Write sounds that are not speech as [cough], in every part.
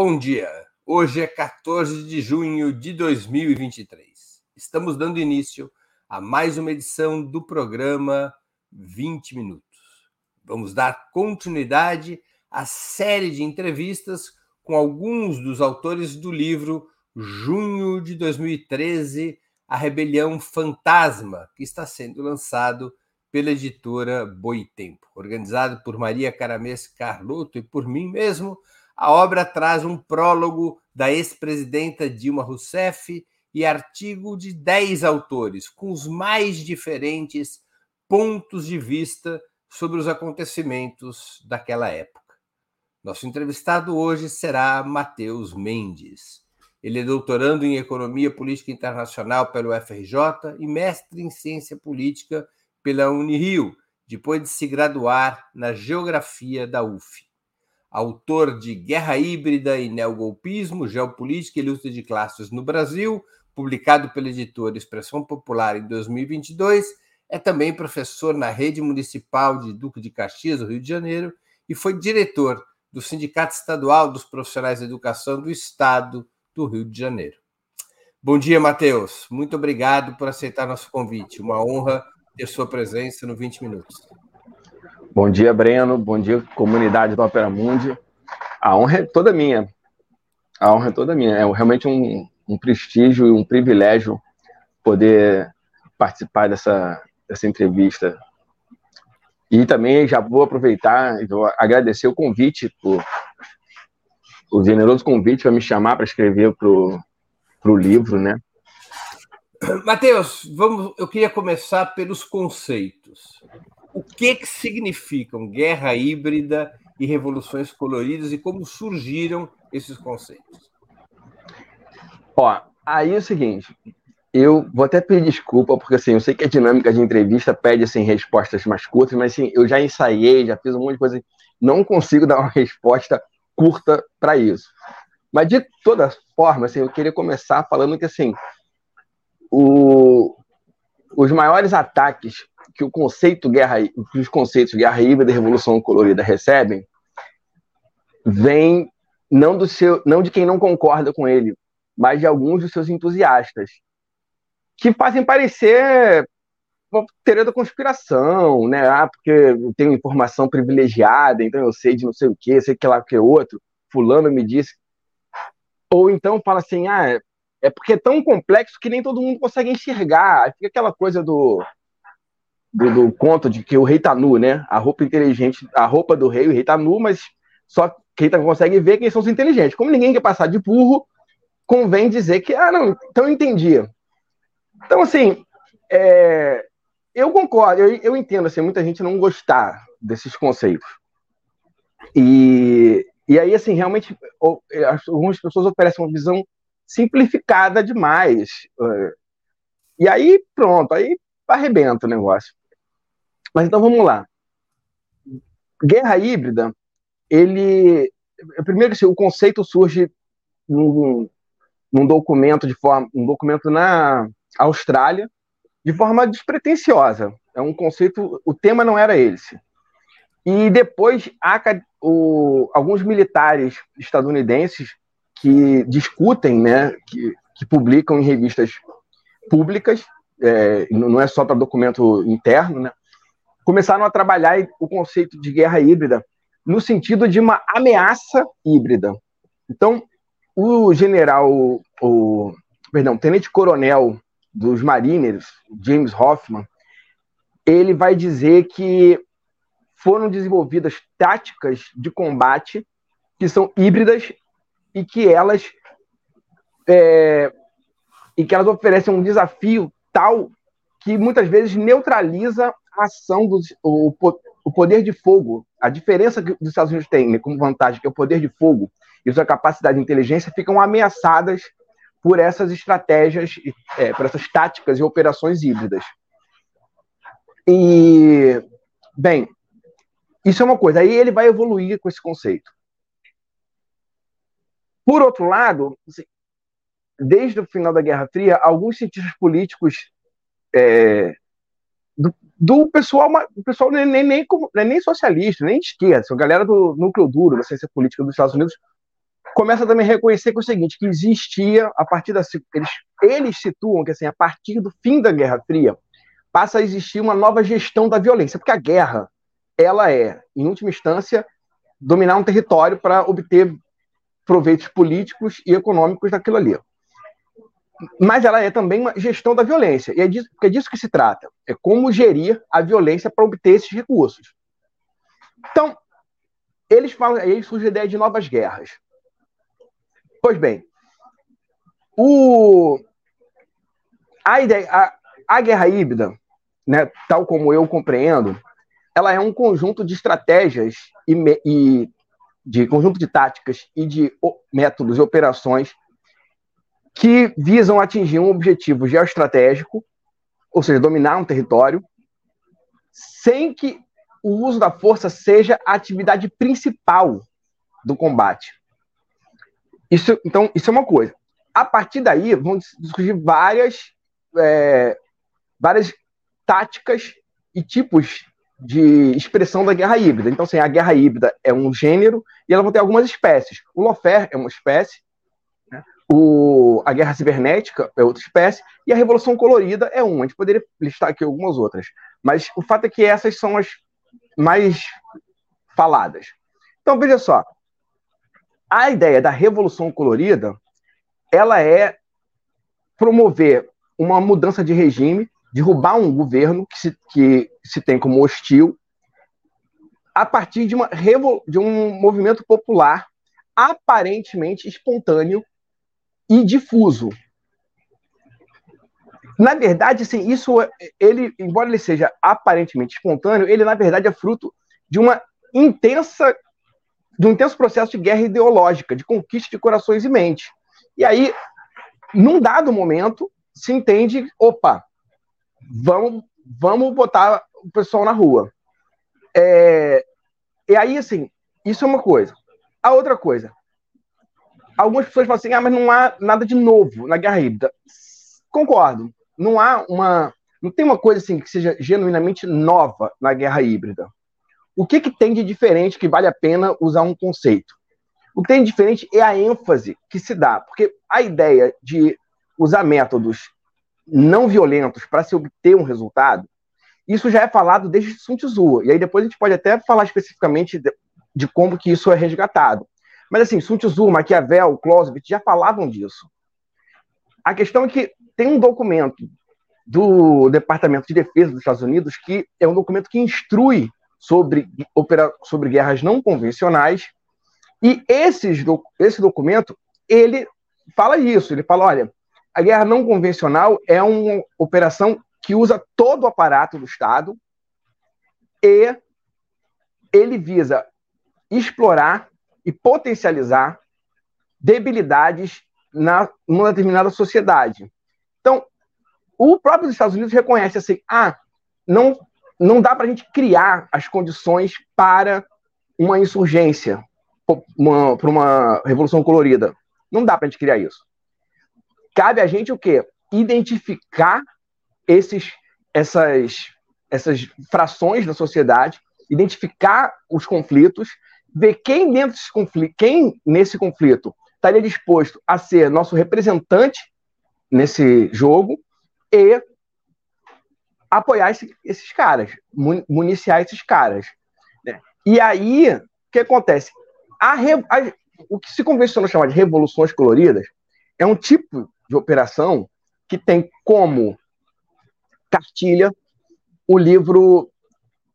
Bom dia. Hoje é 14 de junho de 2023. Estamos dando início a mais uma edição do programa 20 Minutos. Vamos dar continuidade à série de entrevistas com alguns dos autores do livro Junho de 2013 A Rebelião Fantasma, que está sendo lançado pela editora Boitempo. Organizado por Maria Caramês Carlotto e por mim mesmo, a obra traz um prólogo da ex-presidenta Dilma Rousseff e artigo de dez autores, com os mais diferentes pontos de vista sobre os acontecimentos daquela época. Nosso entrevistado hoje será Matheus Mendes. Ele é doutorando em Economia Política Internacional pelo FRJ e mestre em Ciência Política pela Unirio, depois de se graduar na Geografia da UF. Autor de Guerra Híbrida e Neogolpismo, Geopolítica e Luta de Classes no Brasil, publicado pela editora Expressão Popular em 2022, é também professor na Rede Municipal de Duque de Caxias, do Rio de Janeiro, e foi diretor do Sindicato Estadual dos Profissionais da Educação do Estado do Rio de Janeiro. Bom dia, Matheus. Muito obrigado por aceitar nosso convite. Uma honra ter sua presença no 20 Minutos. Bom dia, Breno. Bom dia, comunidade do Opera Mundi. A honra é toda minha. A honra é toda minha. É realmente um, um prestígio e um privilégio poder participar dessa, dessa entrevista e também já vou aproveitar e vou agradecer o convite, por, o generoso convite para me chamar para escrever para o livro, né? Matheus, vamos, eu queria começar pelos conceitos. O que, que significam guerra híbrida e revoluções coloridas e como surgiram esses conceitos? Ó, aí é o seguinte, eu vou até pedir desculpa, porque assim, eu sei que a dinâmica de entrevista pede assim, respostas mais curtas, mas assim, eu já ensaiei, já fiz um monte de coisa, não consigo dar uma [laughs] resposta curta para isso. Mas de toda forma, assim, eu queria começar falando que assim, o, os maiores ataques que o conceito guerra, que os conceitos guerra híbrida e revolução colorida recebem, vem não do seu, não de quem não concorda com ele, mas de alguns dos seus entusiastas que fazem parecer uma teoria da conspiração, né? Ah, porque eu tenho informação privilegiada, então eu sei de não sei o que, sei que lá que é outro, fulano me disse. Ou então fala assim, ah, é porque é tão complexo que nem todo mundo consegue enxergar. Fica aquela coisa do, do, do conto de que o rei tá nu, né? A roupa inteligente, a roupa do rei, o rei tá nu, mas só quem tá, consegue ver quem são os inteligentes. Como ninguém quer passar de burro, convém dizer que, ah, não, então eu entendi. Então, assim, é, eu concordo, eu, eu entendo assim, muita gente não gostar desses conceitos. E, e aí, assim, realmente, algumas pessoas oferecem uma visão simplificada demais. É, e aí, pronto, aí arrebenta o negócio. Mas então vamos lá. Guerra híbrida, ele. Primeiro, assim, o conceito surge num, num documento de forma. um documento na Austrália, de forma despretensiosa. É um conceito, o tema não era esse. E depois há o, alguns militares estadunidenses que discutem, né, que, que publicam em revistas públicas, é, não é só para documento interno, né, começaram a trabalhar o conceito de guerra híbrida no sentido de uma ameaça híbrida. Então, o general, o, perdão, tenente-coronel dos Mariners, James Hoffman, ele vai dizer que foram desenvolvidas táticas de combate que são híbridas e que elas é, e que elas oferecem um desafio tal que muitas vezes neutraliza a ação do o, o poder de fogo. A diferença que os Estados Unidos têm né, como vantagem, que é o poder de fogo e sua capacidade de inteligência, ficam ameaçadas por essas estratégias, é, por essas táticas e operações híbridas. E, bem, isso é uma coisa. Aí ele vai evoluir com esse conceito. Por outro lado, assim, desde o final da Guerra Fria, alguns cientistas políticos é, do, do, pessoal, o pessoal nem, nem, nem, nem socialista, nem esquerda, a galera do núcleo duro da ciência política dos Estados Unidos começa também a reconhecer que é o seguinte, que existia, a partir da... Eles, eles situam que, assim, a partir do fim da Guerra Fria, passa a existir uma nova gestão da violência, porque a guerra, ela é, em última instância, dominar um território para obter proveitos políticos e econômicos daquilo ali. Mas ela é também uma gestão da violência, e é disso, é disso que se trata. É como gerir a violência para obter esses recursos. Então, eles falam, aí surge a ideia de novas guerras. Pois bem, o, a, ideia, a, a guerra híbrida, né, tal como eu compreendo, ela é um conjunto de estratégias e, e de conjunto de táticas e de métodos e operações que visam atingir um objetivo geoestratégico, ou seja, dominar um território, sem que o uso da força seja a atividade principal do combate. Isso, então, isso é uma coisa. A partir daí, vão surgir várias, é, várias táticas e tipos de expressão da guerra híbrida. Então, assim, a guerra híbrida é um gênero e ela vai ter algumas espécies. O Lofer é uma espécie, né? o, a guerra cibernética é outra espécie e a revolução colorida é uma. A gente poderia listar aqui algumas outras, mas o fato é que essas são as mais faladas. Então, veja só, a ideia da revolução colorida, ela é promover uma mudança de regime derrubar um governo que se, que se tem como hostil a partir de, uma, de um movimento popular aparentemente espontâneo e difuso. Na verdade, sim, isso ele, embora ele seja aparentemente espontâneo, ele na verdade é fruto de uma intensa de um intenso processo de guerra ideológica, de conquista de corações e mentes. E aí, num dado momento, se entende, opa, vamos, vamos botar o pessoal na rua. É, e aí, assim, isso é uma coisa. A outra coisa, algumas pessoas falam assim, ah, mas não há nada de novo na guerra híbrida. Concordo. Não há uma. Não tem uma coisa assim que seja genuinamente nova na guerra híbrida. O que, que tem de diferente que vale a pena usar um conceito? O que tem de diferente é a ênfase que se dá, porque a ideia de usar métodos não violentos para se obter um resultado, isso já é falado desde Sun Tzu. E aí depois a gente pode até falar especificamente de, de como que isso é resgatado. Mas assim, Sun Tzu, Maquiavel, Clausewitz já falavam disso. A questão é que tem um documento do Departamento de Defesa dos Estados Unidos que é um documento que instrui sobre, sobre guerras não convencionais e esses, esse documento ele fala isso. Ele fala, olha, a guerra não convencional é uma operação que usa todo o aparato do Estado e ele visa explorar e potencializar debilidades na numa determinada sociedade. Então, o próprio Estados Unidos reconhece assim, ah, não não dá para a gente criar as condições para uma insurgência, para uma revolução colorida. Não dá para a gente criar isso. Cabe a gente o quê? Identificar esses, essas, essas frações da sociedade, identificar os conflitos, ver quem dentro desse conflito, quem nesse conflito estaria disposto a ser nosso representante nesse jogo e apoiar esse, esses caras, municiar esses caras. Né? E aí, o que acontece? A, a, o que se convencionou chamar de revoluções coloridas é um tipo de operação que tem como cartilha o livro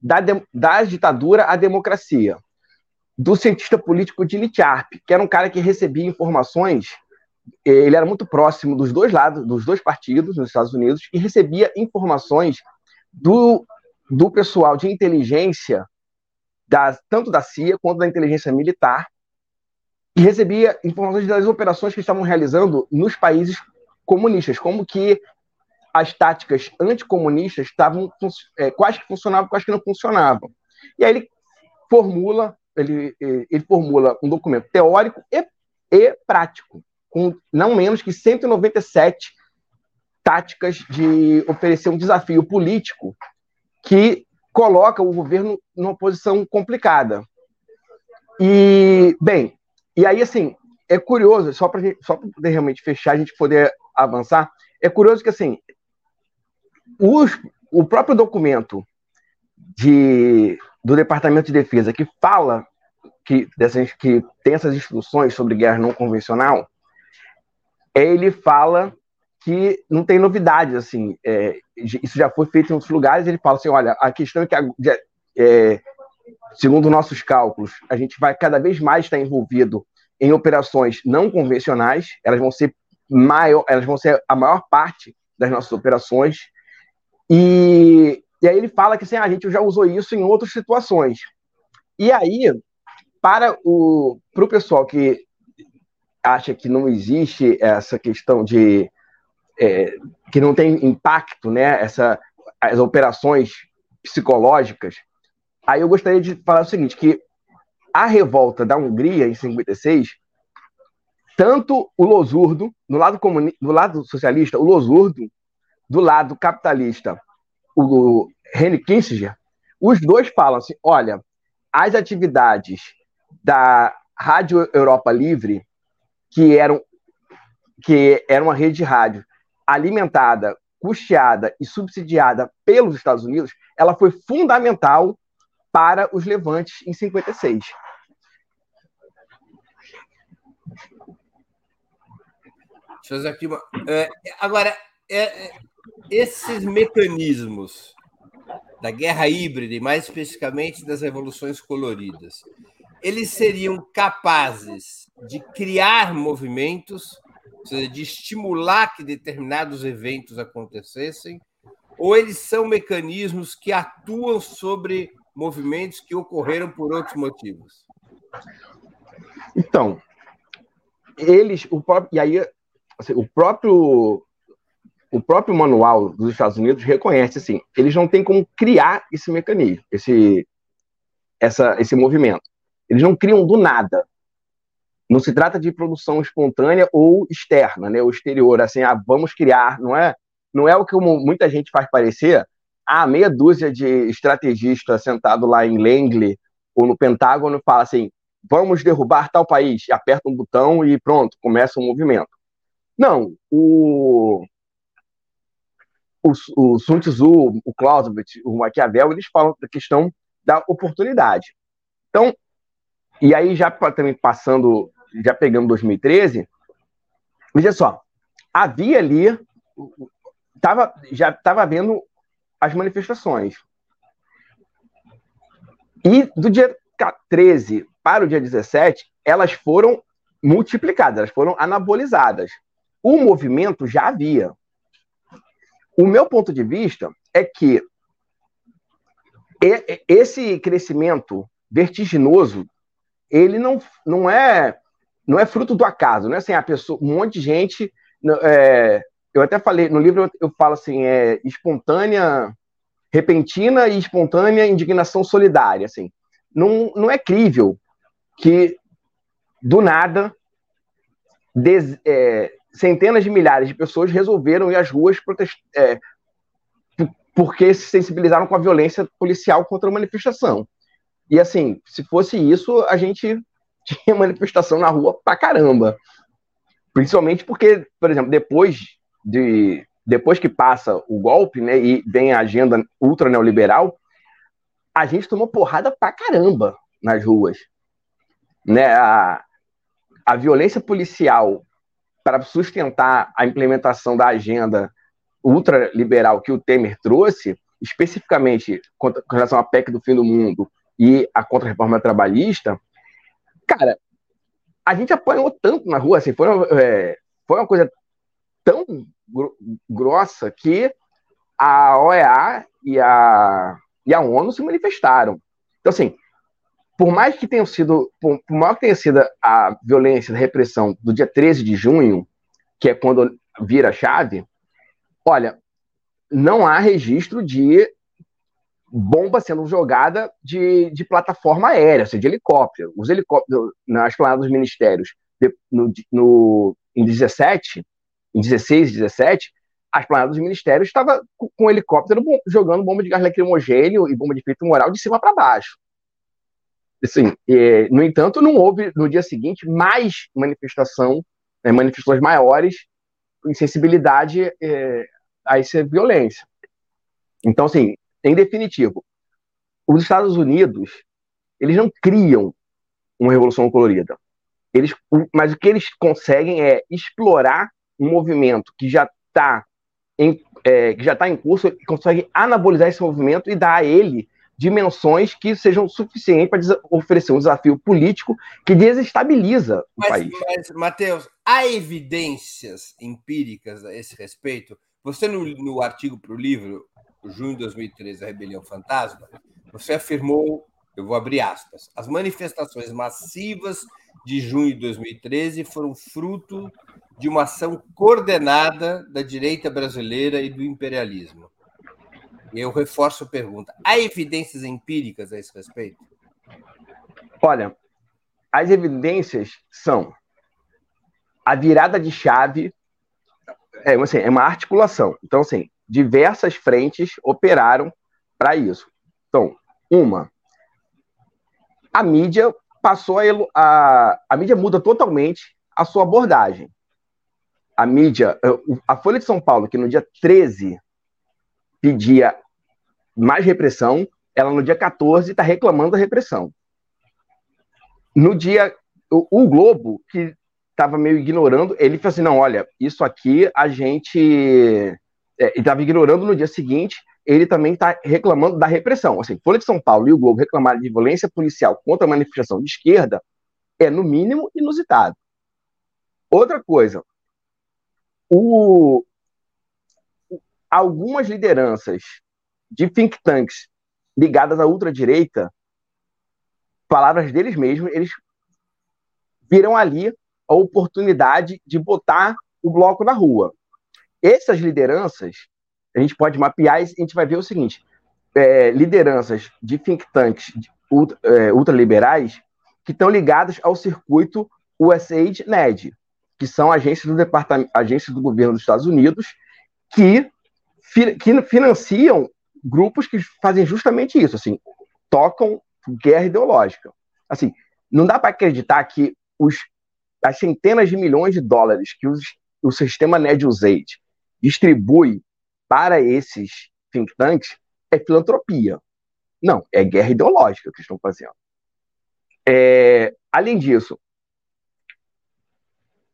da, da ditadura à democracia, do cientista político de Sharp, que era um cara que recebia informações, ele era muito próximo dos dois lados, dos dois partidos nos Estados Unidos, e recebia informações do, do pessoal de inteligência, da, tanto da CIA quanto da inteligência militar, e recebia informações das operações que estavam realizando nos países comunistas, como que as táticas anticomunistas estavam é, quais que funcionavam, quais que não funcionavam. E aí ele formula, ele, ele formula um documento teórico e, e prático, com não menos que 197 táticas de oferecer um desafio político que coloca o governo numa posição complicada. E, bem, e aí, assim, é curioso, só para só poder realmente fechar, a gente poder avançar, é curioso que, assim, os, o próprio documento de, do Departamento de Defesa que fala que, dessas, que tem essas instruções sobre guerra não convencional, ele fala que não tem novidades, assim, é, isso já foi feito em outros lugares, ele fala assim, olha, a questão é que, é, segundo nossos cálculos, a gente vai cada vez mais estar envolvido em operações não convencionais, elas vão ser maior, elas vão ser a maior parte das nossas operações, e, e aí ele fala que assim, ah, a gente já usou isso em outras situações. E aí, para o pro pessoal que acha que não existe essa questão de é, que não tem impacto, né? Essa, as operações psicológicas. Aí eu gostaria de falar o seguinte, que a revolta da Hungria em 56, tanto o Losurdo, do lado, comuni do lado socialista, o Losurdo, do lado capitalista, o Henry Kissinger, os dois falam assim, olha, as atividades da Rádio Europa Livre, que eram que era uma rede de rádio alimentada, custeada e subsidiada pelos Estados Unidos, ela foi fundamental para os levantes em 56. Deixa eu fazer aqui uma. É, agora, é, é, esses mecanismos da guerra híbrida, e mais especificamente das revoluções coloridas, eles seriam capazes de criar movimentos seja, de estimular que determinados eventos acontecessem, ou eles são mecanismos que atuam sobre movimentos que ocorreram por outros motivos? Então, eles, o próprio, e aí, assim, o próprio o próprio manual dos Estados Unidos reconhece assim, eles não têm como criar esse mecanismo, esse essa, esse movimento. Eles não criam do nada. Não se trata de produção espontânea ou externa, né, ou exterior, assim, ah, vamos criar, não é? Não é o que muita gente faz parecer, ah, meia dúzia de estrategistas sentado lá em Langley ou no Pentágono fala assim, vamos derrubar tal país, aperta um botão e pronto, começa um movimento. Não, o, o, o Sun Tzu, o Clausewitz, o Maquiavel, eles falam da questão da oportunidade. Então, e aí já também passando já pegando 2013, veja só, havia ali, tava, já estava havendo as manifestações. E do dia 13 para o dia 17, elas foram multiplicadas, elas foram anabolizadas. O movimento já havia. O meu ponto de vista é que esse crescimento vertiginoso, ele não, não é não é fruto do acaso, não é assim, a pessoa, um monte de gente. É, eu até falei, no livro eu falo assim, é espontânea, repentina e espontânea indignação solidária. Assim. Não, não é crível que, do nada, des, é, centenas de milhares de pessoas resolveram ir às ruas. É, porque se sensibilizaram com a violência policial contra a manifestação. E assim, se fosse isso, a gente [laughs] tinha manifestação na rua pra caramba. Principalmente porque, por exemplo, depois de depois que passa o golpe, né, e vem a agenda ultra neoliberal, a gente tomou porrada pra caramba nas ruas. Né, a, a violência policial para sustentar a implementação da agenda ultraliberal que o Temer trouxe, especificamente com relação à PEC do fim do mundo e a contra-reforma trabalhista, cara, a gente apanhou tanto na rua, assim, foi uma, é, foi uma coisa tão gro grossa que a OEA e a, e a ONU se manifestaram. Então, assim, por mais que tenha sido, por, por maior que tenha sido a violência, a repressão do dia 13 de junho, que é quando vira a chave, olha, não há registro de bomba sendo jogada de, de plataforma aérea, seja, de helicóptero. Os helicópteros nas planadas dos ministérios no, no, em 17, em 16 e 17, as planadas dos ministérios estavam com, com helicóptero bom, jogando bomba de gás lacrimogênio e bomba de efeito moral de cima para baixo. Assim, é, no entanto, não houve no dia seguinte mais manifestação, né, manifestações maiores em sensibilidade é, a essa violência. Então, assim, em definitivo, os Estados Unidos eles não criam uma revolução colorida. Eles, mas o que eles conseguem é explorar um movimento que já está em, é, que já está em curso, e consegue anabolizar esse movimento e dar a ele dimensões que sejam suficientes para oferecer um desafio político que desestabiliza o mas, país. Mas, Matheus, há evidências empíricas a esse respeito? Você, no, no artigo para o livro, junho de 2013, A Rebelião Fantasma, você afirmou, eu vou abrir aspas, as manifestações massivas de junho de 2013 foram fruto de uma ação coordenada da direita brasileira e do imperialismo. Eu reforço a pergunta: há evidências empíricas a esse respeito? Olha, as evidências são a virada de chave, é, assim, é uma articulação. Então, assim, diversas frentes operaram para isso. Então, uma, a mídia passou a, a, a mídia muda totalmente a sua abordagem. A mídia, a Folha de São Paulo, que no dia 13 pedia mais repressão, ela no dia 14 está reclamando da repressão. No dia. O, o Globo, que estava meio ignorando, ele falou assim: não, olha, isso aqui a gente. É, estava ignorando no dia seguinte, ele também está reclamando da repressão. Assim, Folha de São Paulo e o Globo reclamarem de violência policial contra a manifestação de esquerda é, no mínimo, inusitado. Outra coisa, o, algumas lideranças de think tanks ligadas à ultradireita, palavras deles mesmos, eles viram ali a oportunidade de botar o bloco na rua. Essas lideranças, a gente pode mapear e a gente vai ver o seguinte: é, lideranças de think tanks ultra, é, ultraliberais que estão ligadas ao circuito USAID-NED, que são agências do departamento, agências do governo dos Estados Unidos que, que financiam grupos que fazem justamente isso, assim, tocam guerra ideológica. Assim, não dá para acreditar que os, as centenas de milhões de dólares que os, o sistema NED-USAID distribui para esses think tanks é filantropia. Não, é guerra ideológica que estão fazendo. É, além disso,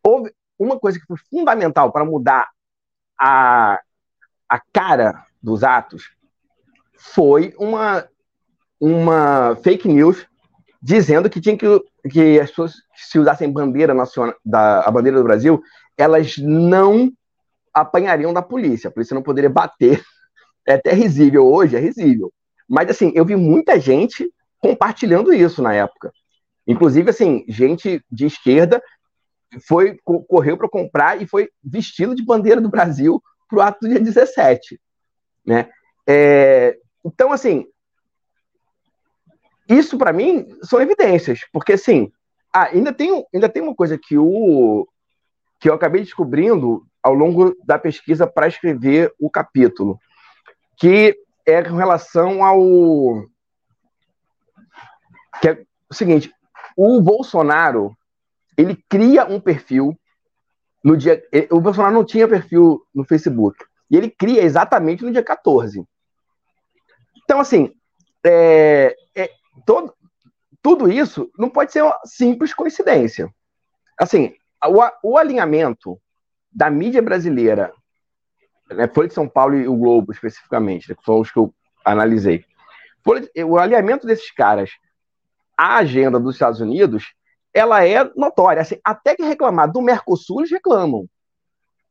houve uma coisa que foi fundamental para mudar a, a cara dos atos foi uma, uma fake news dizendo que tinha que, que as pessoas que se usassem bandeira nacional, da, a bandeira do Brasil, elas não apanhariam da polícia, a polícia não poderia bater. É até risível hoje, é risível. Mas assim, eu vi muita gente compartilhando isso na época. Inclusive, assim, gente de esquerda foi correu para comprar e foi vestido de bandeira do Brasil para o ato do dia 17. Né? É, então, assim, isso para mim são evidências, porque assim, ah, ainda, tem, ainda tem uma coisa que, o, que eu acabei descobrindo ao longo da pesquisa para escrever o capítulo, que é com relação ao. que é o seguinte: o Bolsonaro ele cria um perfil no dia. O Bolsonaro não tinha perfil no Facebook. E ele cria exatamente no dia 14. Então, assim, é, é, todo, tudo isso não pode ser uma simples coincidência. Assim, o, o alinhamento da mídia brasileira, né, Folha de São Paulo e o Globo, especificamente, né, que foram os que eu analisei, o alinhamento desses caras à agenda dos Estados Unidos ela é notória. Assim, até que reclamar do Mercosul, eles reclamam.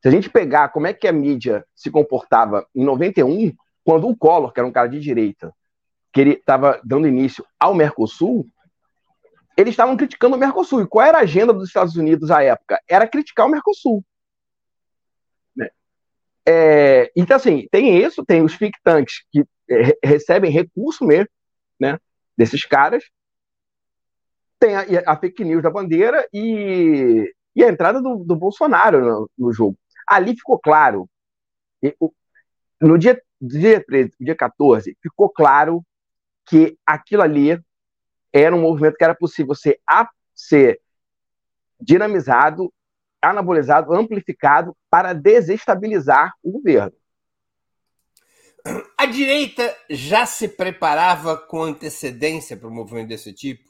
Se a gente pegar como é que a mídia se comportava em 91, quando o Collor, que era um cara de direita, que ele estava dando início ao Mercosul, eles estavam criticando o Mercosul. E qual era a agenda dos Estados Unidos à época? Era criticar o Mercosul. Né? É, então, assim, tem isso, tem os think tanks que é, recebem recurso mesmo, né, desses caras, tem a, a, fake news da bandeira e, e a entrada do, do Bolsonaro no, no, jogo. Ali ficou claro, no dia, dia 13, dia 14, ficou claro que aquilo ali era um movimento que era possível ser, a, ser dinamizado, anabolizado, amplificado para desestabilizar o governo. A direita já se preparava com antecedência para um movimento desse tipo?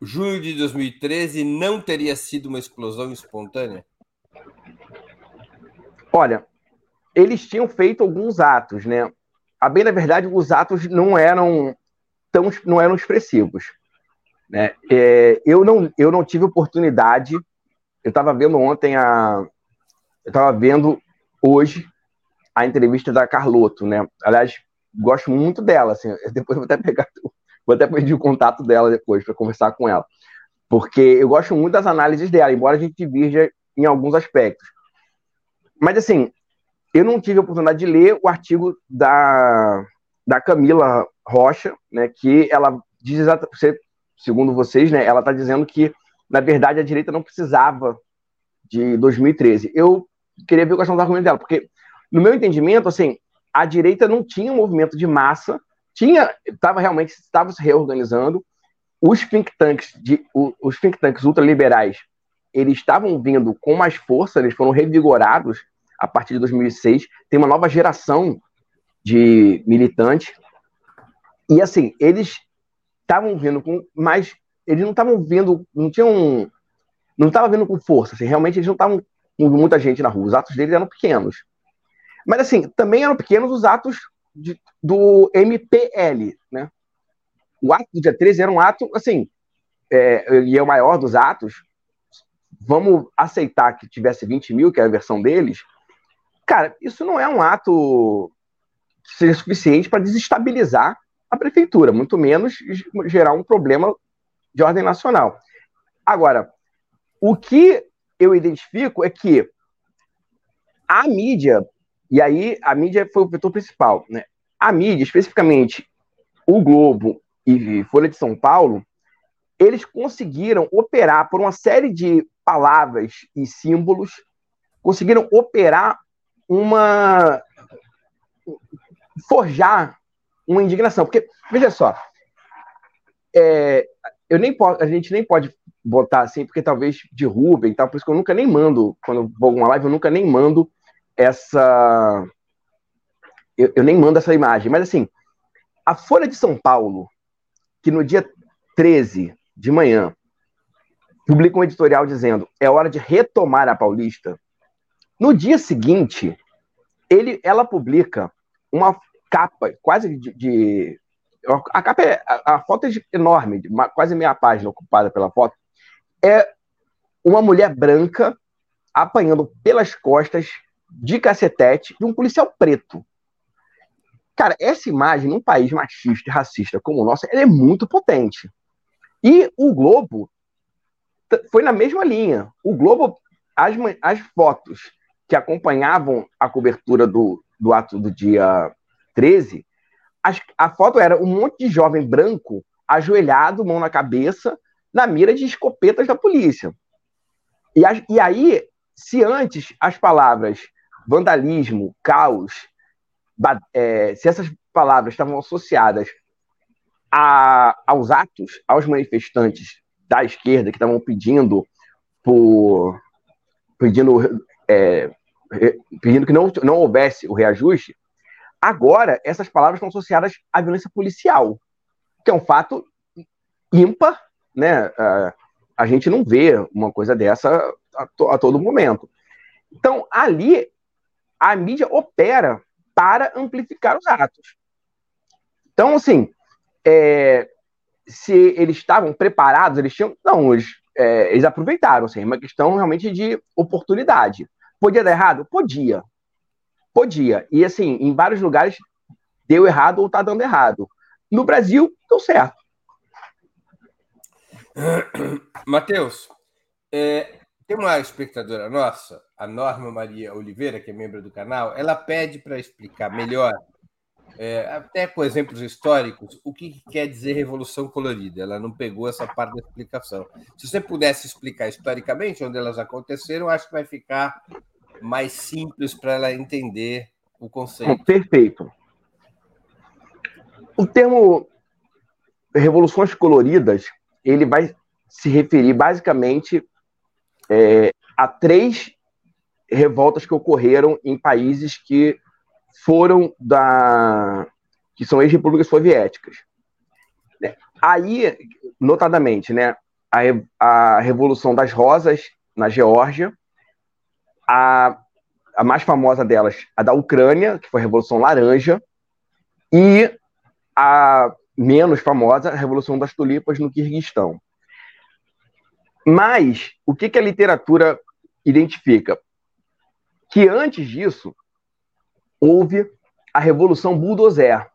Junho de 2013 não teria sido uma explosão espontânea? Olha, eles tinham feito alguns atos, né? A bem da verdade, os atos não eram tão não eram expressivos, né? É, eu não eu não tive oportunidade. Eu estava vendo ontem a eu estava vendo hoje a entrevista da Carloto, né? Aliás, gosto muito dela, assim. [laughs] Depois vou até pegar, vou até pedir o contato dela depois para conversar com ela, porque eu gosto muito das análises dela, embora a gente divirja em alguns aspectos. Mas assim, eu não tive a oportunidade de ler o artigo da, da Camila Rocha, né, que ela diz exatamente, segundo vocês, né, ela está dizendo que na verdade a direita não precisava de 2013. Eu queria ver quais são os argumentos dela, porque no meu entendimento, assim, a direita não tinha um movimento de massa, tinha, estava realmente estava se reorganizando. Os think tanks de, os think tanks ultraliberais, eles estavam vindo com mais força, eles foram revigorados a partir de 2006. Tem uma nova geração de militantes. E assim, eles estavam vindo com mais, eles não estavam vindo, não tinham não estava vindo com força, assim, realmente eles não estavam com muita gente na rua, os atos deles eram pequenos. Mas, assim, também eram pequenos os atos de, do MPL, né? O ato do dia 13 era um ato, assim, é, e é o maior dos atos. Vamos aceitar que tivesse 20 mil, que é a versão deles. Cara, isso não é um ato que seja suficiente para desestabilizar a prefeitura, muito menos gerar um problema de ordem nacional. Agora, o que eu identifico é que a mídia e aí a mídia foi o vetor principal. Né? A mídia, especificamente o Globo e Folha de São Paulo, eles conseguiram operar por uma série de palavras e símbolos, conseguiram operar uma. forjar uma indignação. Porque, veja só, é, eu nem a gente nem pode botar assim, porque talvez derrubem, tal, por isso que eu nunca nem mando, quando vou uma live, eu nunca nem mando essa. Eu, eu, nem mando essa imagem, mas assim, a Folha de São Paulo, que no dia 13 de manhã publica um editorial dizendo é hora de retomar a Paulista. No dia seguinte, ele, ela publica uma capa quase de, de a capa é, a, a, foto é enorme, uma, quase meia página ocupada pela foto. É uma mulher branca apanhando pelas costas de cacetete de um policial preto. Cara, essa imagem num país machista e racista como o nosso, ela é muito potente. E o Globo foi na mesma linha. O Globo, as, as fotos que acompanhavam a cobertura do, do ato do dia 13, as, a foto era um monte de jovem branco ajoelhado, mão na cabeça, na mira de escopetas da polícia. E, e aí, se antes as palavras vandalismo, caos, é, se essas palavras estavam associadas a, aos atos, aos manifestantes da esquerda que estavam pedindo por pedindo, é, pedindo que não, não houvesse o reajuste, agora essas palavras estão associadas à violência policial, que é um fato ímpar, né? A, a gente não vê uma coisa dessa a, a todo momento. Então, ali a mídia opera para amplificar os atos. Então, assim, é, se eles estavam preparados, eles tinham. Não, eles, é, eles aproveitaram, assim, é uma questão realmente de oportunidade. Podia dar errado? Podia. Podia. E, assim, em vários lugares deu errado ou está dando errado. No Brasil, deu certo. [clears throat] Matheus, é, tem uma espectadora nossa, a Norma Maria Oliveira, que é membro do canal, ela pede para explicar melhor, é, até com exemplos históricos, o que quer dizer Revolução Colorida. Ela não pegou essa parte da explicação. Se você pudesse explicar historicamente onde elas aconteceram, acho que vai ficar mais simples para ela entender o conceito. Perfeito. O termo revoluções coloridas, ele vai se referir basicamente é, a três revoltas que ocorreram em países que foram da que são ex-repúblicas soviéticas. Aí, notadamente, né, a, a Revolução das Rosas na Geórgia, a, a mais famosa delas, a da Ucrânia, que foi a Revolução Laranja, e a menos famosa, a Revolução das Tulipas no Quirguistão. Mas o que, que a literatura identifica? Que antes disso houve a Revolução Bulldozer.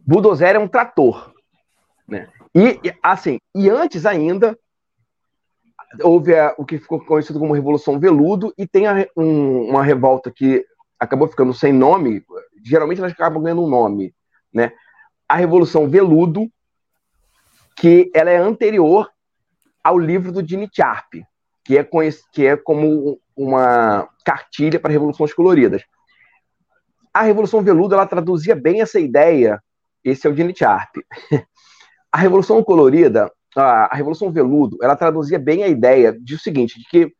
Bulldozer é um trator. Né? E, assim, e antes ainda, houve a, o que ficou conhecido como Revolução Veludo, e tem a, um, uma revolta que acabou ficando sem nome, geralmente elas acabam ganhando um nome, né? A Revolução Veludo, que ela é anterior ao livro do Dini Sharp, que é, que é como uma cartilha para revoluções coloridas. A Revolução Veludo ela traduzia bem essa ideia. Esse é o Dini Sharp. [laughs] A Revolução Colorida, a Revolução Veludo, ela traduzia bem a ideia de o seguinte, de que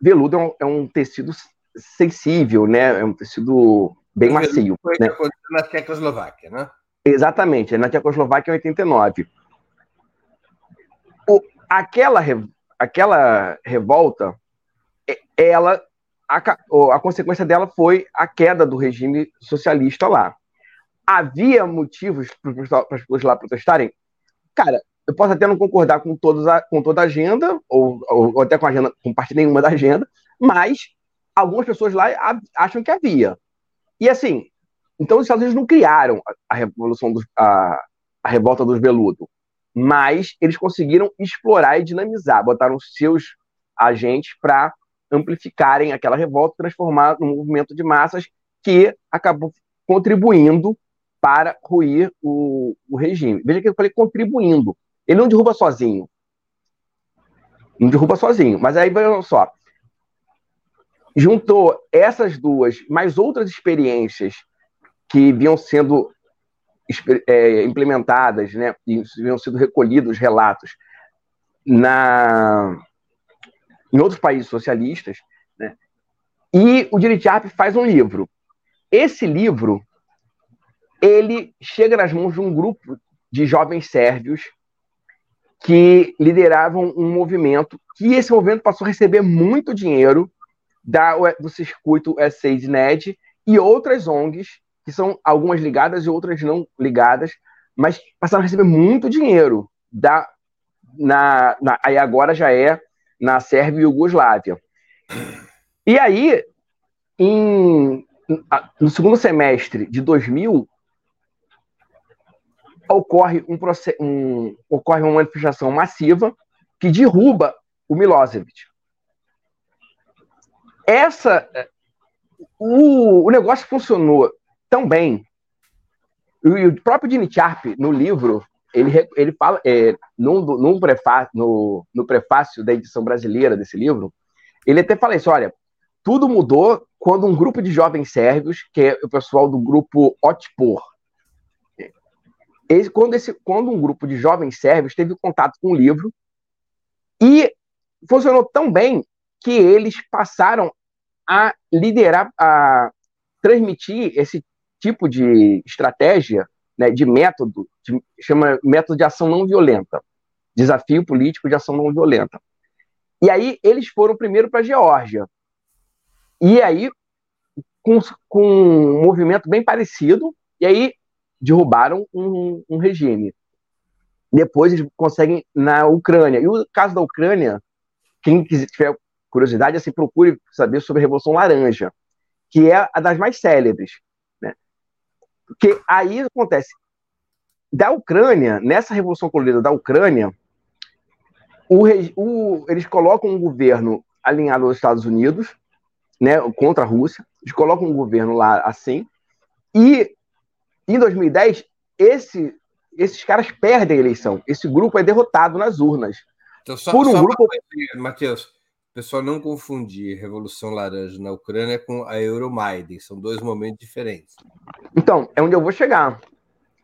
veludo é um, é um tecido sensível, né? É um tecido bem macio. Foi né? na Tchecoslováquia, né? Exatamente, na Tchecoslováquia em 89. O, aquela, aquela revolta, ela a, a consequência dela foi a queda do regime socialista lá. Havia motivos para as pessoas lá protestarem? Cara, eu posso até não concordar com, todos a, com toda a agenda, ou, ou, até com agenda, com parte nenhuma da agenda, mas algumas pessoas lá acham que havia. E assim, então os Estados Unidos não criaram a, revolução dos, a, a revolta dos veludos, mas eles conseguiram explorar e dinamizar, botaram seus agentes para amplificarem aquela revolta, transformar num movimento de massas que acabou contribuindo para ruir o, o regime. Veja que eu falei contribuindo. Ele não derruba sozinho. Não derruba sozinho. Mas aí, olha só. Juntou essas duas, mais outras experiências que vinham sendo é, implementadas, né, e vinham sendo recolhidos relatos na, em outros países socialistas, né, e o Diritiap faz um livro. Esse livro ele chega nas mãos de um grupo de jovens sérvios que lideravam um movimento, que esse movimento passou a receber muito dinheiro da, do circuito S6NED e outras ONGs que são algumas ligadas e outras não ligadas, mas passaram a receber muito dinheiro da, na, na, aí agora já é na Sérvia e Iugoslávia. E aí, em, no segundo semestre de 2000, ocorre, um, um, ocorre uma manifestação massiva que derruba o Milosevic. Essa, o, o negócio funcionou tão bem. E o próprio Dini no livro, ele, ele fala, é, num, num prefácio, no, no prefácio da edição brasileira desse livro, ele até fala isso: olha, tudo mudou quando um grupo de jovens sérvios, que é o pessoal do grupo Otpor, esse, quando, esse, quando um grupo de jovens sérvios teve contato com o livro e funcionou tão bem que eles passaram a liderar, a transmitir esse tipo de estratégia, né, de método, de, chama método de ação não violenta, desafio político de ação não violenta. E aí eles foram primeiro para a Geórgia. E aí, com, com um movimento bem parecido, e aí derrubaram um, um regime. Depois eles conseguem na Ucrânia. E o caso da Ucrânia, quem tiver curiosidade, assim, procure saber sobre a Revolução Laranja, que é a das mais célebres. Porque aí acontece. Da Ucrânia, nessa Revolução Colorida da Ucrânia, o, o, eles colocam um governo alinhado aos Estados Unidos, né, contra a Rússia, eles colocam um governo lá assim, e em 2010, esse, esses caras perdem a eleição. Esse grupo é derrotado nas urnas. Então, só, por um só grupo. Matheus, pessoal não confundir Revolução Laranja na Ucrânia com a Euromaidan, são dois momentos diferentes. Então, é onde eu vou chegar.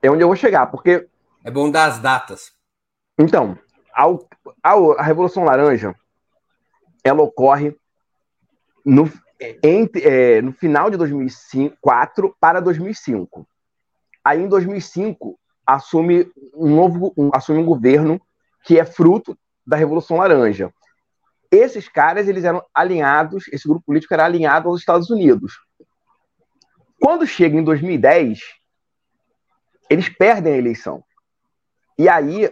É onde eu vou chegar, porque É bom dar as datas. Então, ao, a Revolução Laranja, ela ocorre no, entre, é, no final de 2004 para 2005. Aí, em 2005, assume um novo um, assume um governo que é fruto da Revolução Laranja. Esses caras eles eram alinhados, esse grupo político era alinhado aos Estados Unidos. Quando chega em 2010, eles perdem a eleição. E aí,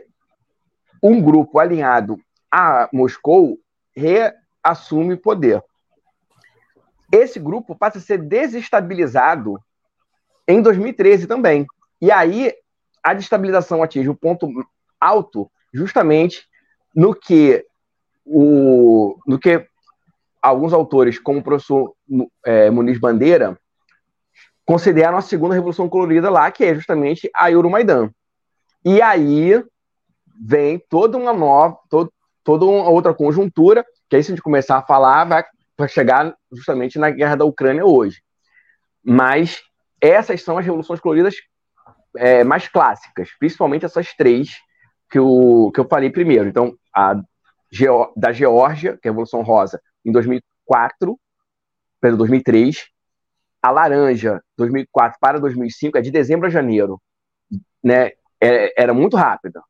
um grupo alinhado a Moscou reassume poder. Esse grupo passa a ser desestabilizado em 2013 também. E aí, a destabilização atinge o um ponto alto justamente no que o, no que alguns autores, como o professor é, Muniz Bandeira, consideram a segunda revolução colorida lá, que é justamente a Euromaidan. E aí vem toda uma nova, todo, toda uma outra conjuntura, que aí se a gente começar a falar, vai, vai chegar justamente na guerra da Ucrânia hoje. Mas essas são as revoluções coloridas é, mais clássicas, principalmente essas três que, o, que eu falei primeiro. Então, a da Geórgia, que é a Revolução Rosa, em 2004, pelo 2003. A laranja, 2004 para 2005, é de dezembro a janeiro. Né? É, era muito rápida.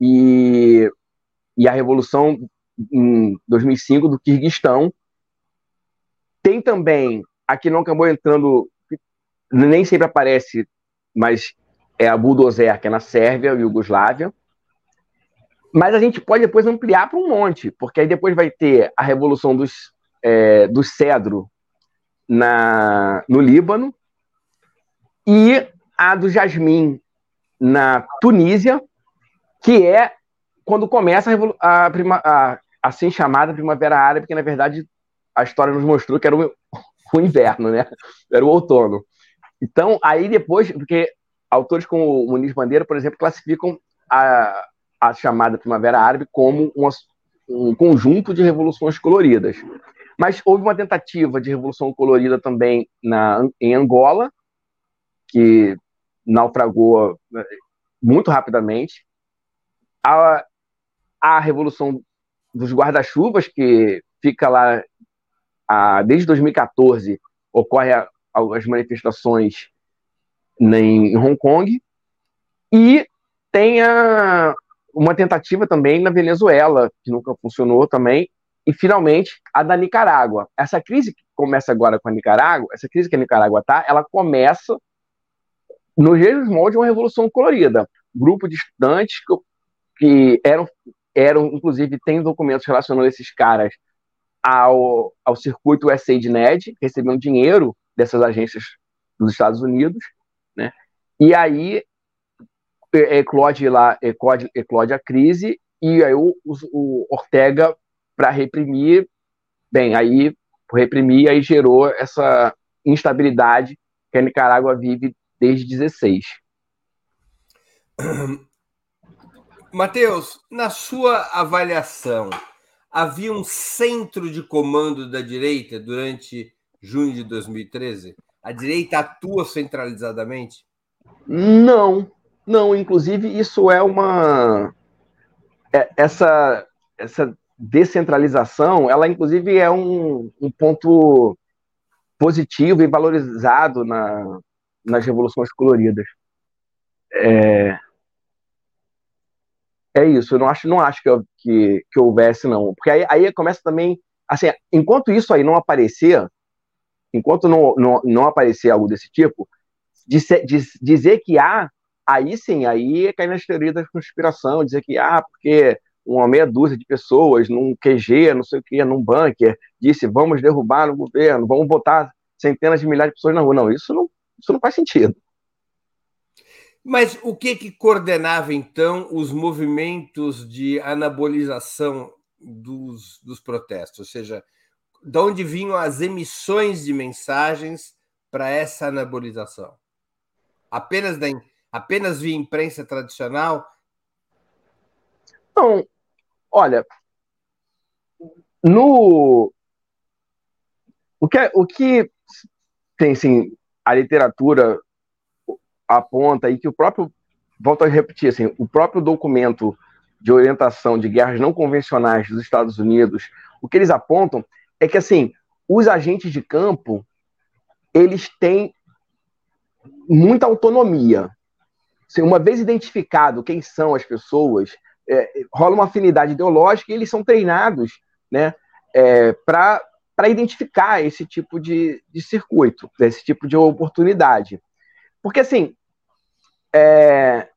E, e a Revolução em 2005 do Kirguistão. Tem também, aqui não acabou entrando, nem sempre aparece, mas é a Budozer, que é na Sérvia, Iugoslávia. Mas a gente pode depois ampliar para um monte, porque aí depois vai ter a revolução dos, é, do cedro na, no Líbano e a do jasmim na Tunísia, que é quando começa a, a, prima, a assim chamada Primavera Árabe, que na verdade a história nos mostrou que era o, [laughs] o inverno, né? Era o outono. Então, aí depois, porque autores como o Muniz Bandeira, por exemplo, classificam a, a chamada Primavera Árabe como uma, um conjunto de revoluções coloridas. Mas houve uma tentativa de revolução colorida também na, em Angola, que naufragou eh, muito rapidamente. A, a revolução dos guarda-chuvas, que fica lá a, desde 2014, ocorre a, as manifestações em Hong Kong. E tem a, uma tentativa também na Venezuela, que nunca funcionou também, e finalmente a da Nicarágua. Essa crise que começa agora com a Nicarágua, essa crise que a Nicarágua está, ela começa no mesmos de uma revolução colorida. Grupo de estudantes que, que eram, eram, inclusive, tem documentos relacionando esses caras ao, ao circuito USAID-NED, recebiam dinheiro dessas agências dos Estados Unidos, né? E aí eclode lá, eclode, eclode a crise, e aí o, o Ortega, para reprimir, bem, aí reprimir, aí gerou essa instabilidade que a Nicarágua vive desde 16. [clears throat] Mateus, na sua avaliação, havia um centro de comando da direita durante junho de 2013? A direita atua centralizadamente? Não, não, inclusive isso é uma é, essa essa descentralização, ela inclusive é um, um ponto positivo e valorizado na, nas revoluções coloridas. É, é isso, eu não acho, não acho que, que, que houvesse, não. Porque aí, aí começa também, assim, enquanto isso aí não aparecer, enquanto não, não, não aparecer algo desse tipo, dizer que há aí sim, aí cai nas teorias da conspiração, dizer que, ah, porque uma meia dúzia de pessoas num QG, não sei o que, num bunker, disse, vamos derrubar o governo, vamos botar centenas de milhares de pessoas na rua. Não, isso não, isso não faz sentido. Mas o que que coordenava, então, os movimentos de anabolização dos, dos protestos? Ou seja, de onde vinham as emissões de mensagens para essa anabolização? Apenas da, apenas via imprensa tradicional? Não, olha, no o que, o que tem assim, a literatura aponta e que o próprio volto a repetir, assim, o próprio documento de orientação de guerras não convencionais dos Estados Unidos, o que eles apontam é que, assim, os agentes de campo, eles têm muita autonomia. Assim, uma vez identificado quem são as pessoas, é, rola uma afinidade ideológica e eles são treinados né, é, para identificar esse tipo de, de circuito, esse tipo de oportunidade. Porque, assim, é,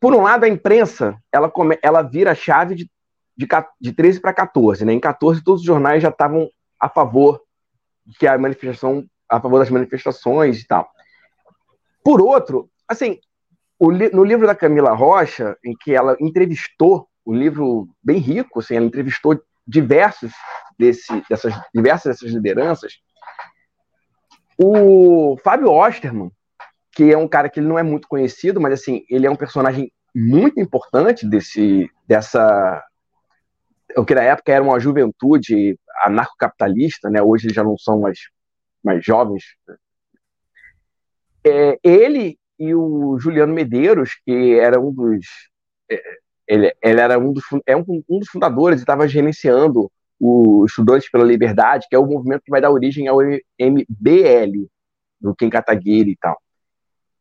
por um lado, a imprensa ela, come, ela vira a chave de, de, de 13 para 14. Né? Em 14, todos os jornais já estavam a favor que a manifestação, a favor das manifestações e tal. Por outro, assim, no livro da Camila Rocha, em que ela entrevistou, um livro bem rico, assim, ela entrevistou diversos desse, dessas, diversas dessas lideranças, o Fábio Osterman, que é um cara que ele não é muito conhecido, mas assim, ele é um personagem muito importante desse, dessa, o que na época era uma juventude anarcocapitalista, né? Hoje já não são mais, mais jovens. É, ele e o Juliano Medeiros, que era um dos, é, ele, ele era um dos, é um, um dos fundadores e estava gerenciando o Estudantes pela Liberdade, que é o movimento que vai dar origem ao MBL, do Ken Kataguiri e tal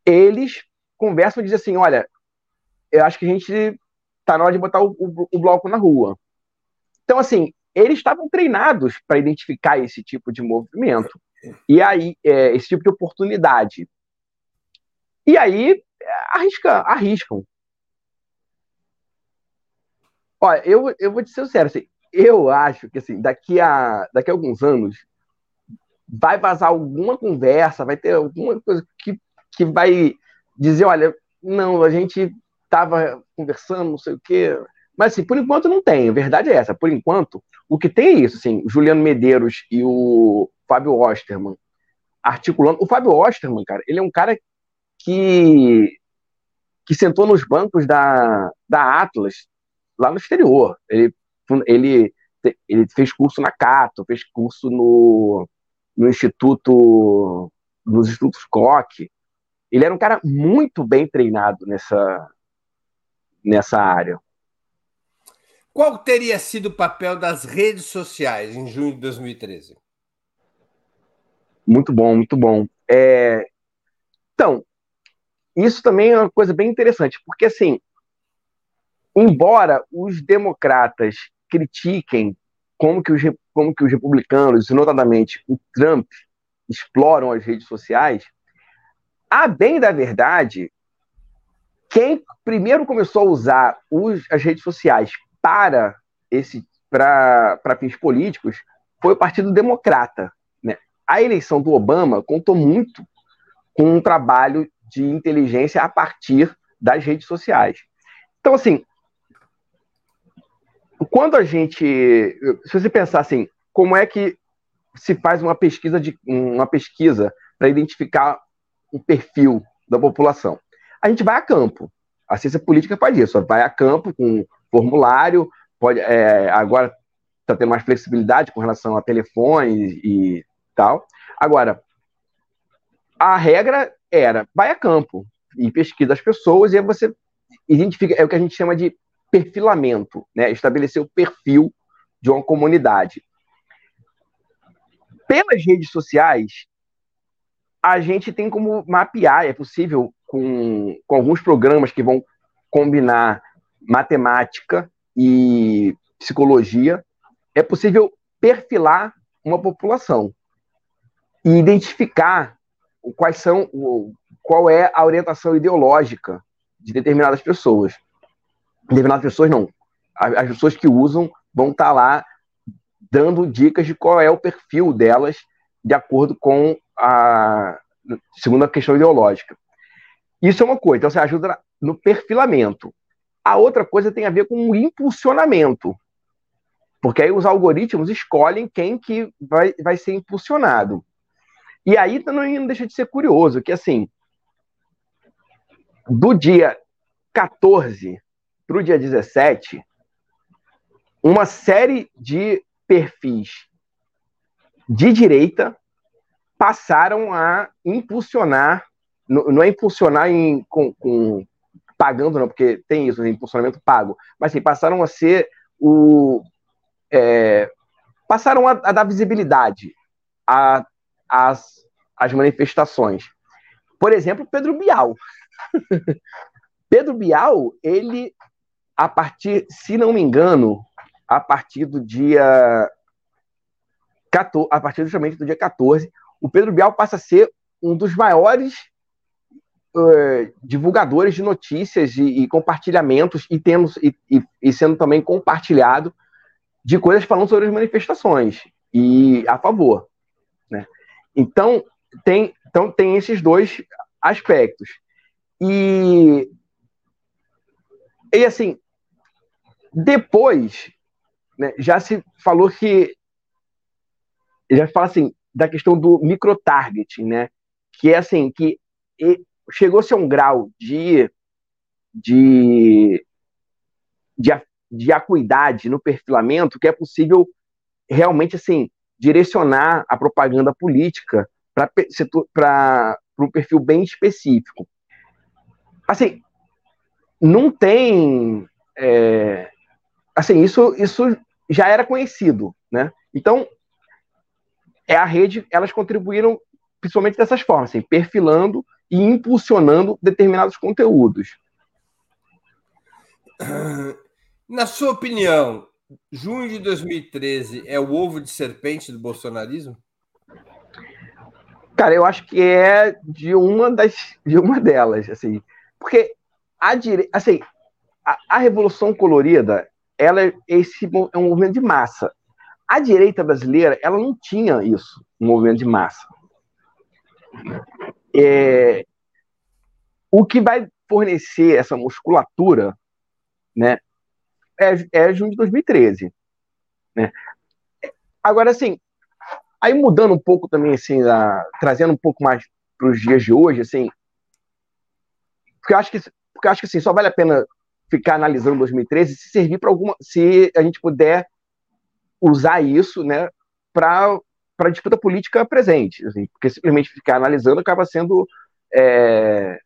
eles conversam e dizem assim: olha, eu acho que a gente tá na hora de botar o, o, o bloco na rua. Então, assim, eles estavam treinados para identificar esse tipo de movimento. E aí, é, esse tipo de oportunidade. E aí, arrisca, arriscam. Olha, eu, eu vou te ser sincero, assim, eu acho que assim, daqui a, daqui a alguns anos vai vazar alguma conversa, vai ter alguma coisa que que vai dizer, olha, não, a gente estava conversando, não sei o quê. Mas, assim, por enquanto não tem, a verdade é essa. Por enquanto, o que tem é isso, assim, Juliano Medeiros e o Fábio Osterman articulando. O Fábio Osterman, cara, ele é um cara que, que sentou nos bancos da, da Atlas, lá no exterior. Ele, ele, ele fez curso na Cato, fez curso no, no Instituto, nos Institutos Koch. Ele era um cara muito bem treinado nessa, nessa área. Qual teria sido o papel das redes sociais em junho de 2013? Muito bom, muito bom. É... Então, isso também é uma coisa bem interessante, porque assim, embora os democratas critiquem como que os, como que os republicanos, notadamente o Trump, exploram as redes sociais, a bem da verdade, quem primeiro começou a usar os, as redes sociais para esse para fins políticos foi o Partido Democrata. Né? A eleição do Obama contou muito com um trabalho de inteligência a partir das redes sociais. Então, assim, quando a gente, se você pensar assim, como é que se faz uma pesquisa de uma pesquisa para identificar um perfil da população. A gente vai a campo. A ciência política faz isso. Vai a campo com formulário, pode, é, agora está tendo mais flexibilidade com relação a telefones e tal. Agora, a regra era, vai a campo e pesquisa as pessoas e você identifica, é o que a gente chama de perfilamento, né? estabelecer o perfil de uma comunidade. Pelas redes sociais, a gente tem como mapear, é possível, com, com alguns programas que vão combinar matemática e psicologia, é possível perfilar uma população e identificar quais são, qual é a orientação ideológica de determinadas pessoas. Determinadas pessoas não. As pessoas que usam vão estar lá dando dicas de qual é o perfil delas de acordo com a segundo a questão ideológica. Isso é uma coisa, então você ajuda no perfilamento. A outra coisa tem a ver com o impulsionamento. Porque aí os algoritmos escolhem quem que vai, vai ser impulsionado. E aí também não deixa de ser curioso, que assim, do dia 14 para o dia 17, uma série de perfis de direita passaram a impulsionar, não é impulsionar em, com, com, pagando, não, porque tem isso, tem impulsionamento pago, mas assim, passaram a ser o. É, passaram a, a, dar visibilidade às, às manifestações. Por exemplo, Pedro Bial. [laughs] Pedro Bial, ele, a partir, se não me engano, a partir do dia 14, a partir justamente do dia 14, o Pedro Bial passa a ser um dos maiores uh, divulgadores de notícias e, e compartilhamentos e, tendo, e, e, e, sendo também compartilhado de coisas falando sobre as manifestações e a favor. Né? Então, tem, então, tem esses dois aspectos. E, e assim, depois, né, já se falou que. Já fala assim, da questão do microtargeting, né? Que é assim, que chegou-se a um grau de, de, de, de acuidade no perfilamento que é possível realmente assim direcionar a propaganda política para um perfil bem específico. Assim, não tem. É, assim, isso, isso já era conhecido, né? Então, é a rede, elas contribuíram principalmente dessas formas, assim, perfilando e impulsionando determinados conteúdos. Na sua opinião, junho de 2013 é o ovo de serpente do bolsonarismo? Cara, eu acho que é de uma das de uma delas, assim, porque a dire... assim, a, a revolução colorida, ela é esse é um movimento de massa. A direita brasileira, ela não tinha isso, um movimento de massa. É, o que vai fornecer essa musculatura, né, é, é junho de 2013, né? Agora, assim, aí mudando um pouco também, assim, a, trazendo um pouco mais para os dias de hoje, assim, porque eu acho que, porque acho que assim, só vale a pena ficar analisando 2013 se servir para alguma, se a gente puder usar isso, né, para para a disputa política presente, assim, porque simplesmente ficar analisando acaba sendo é,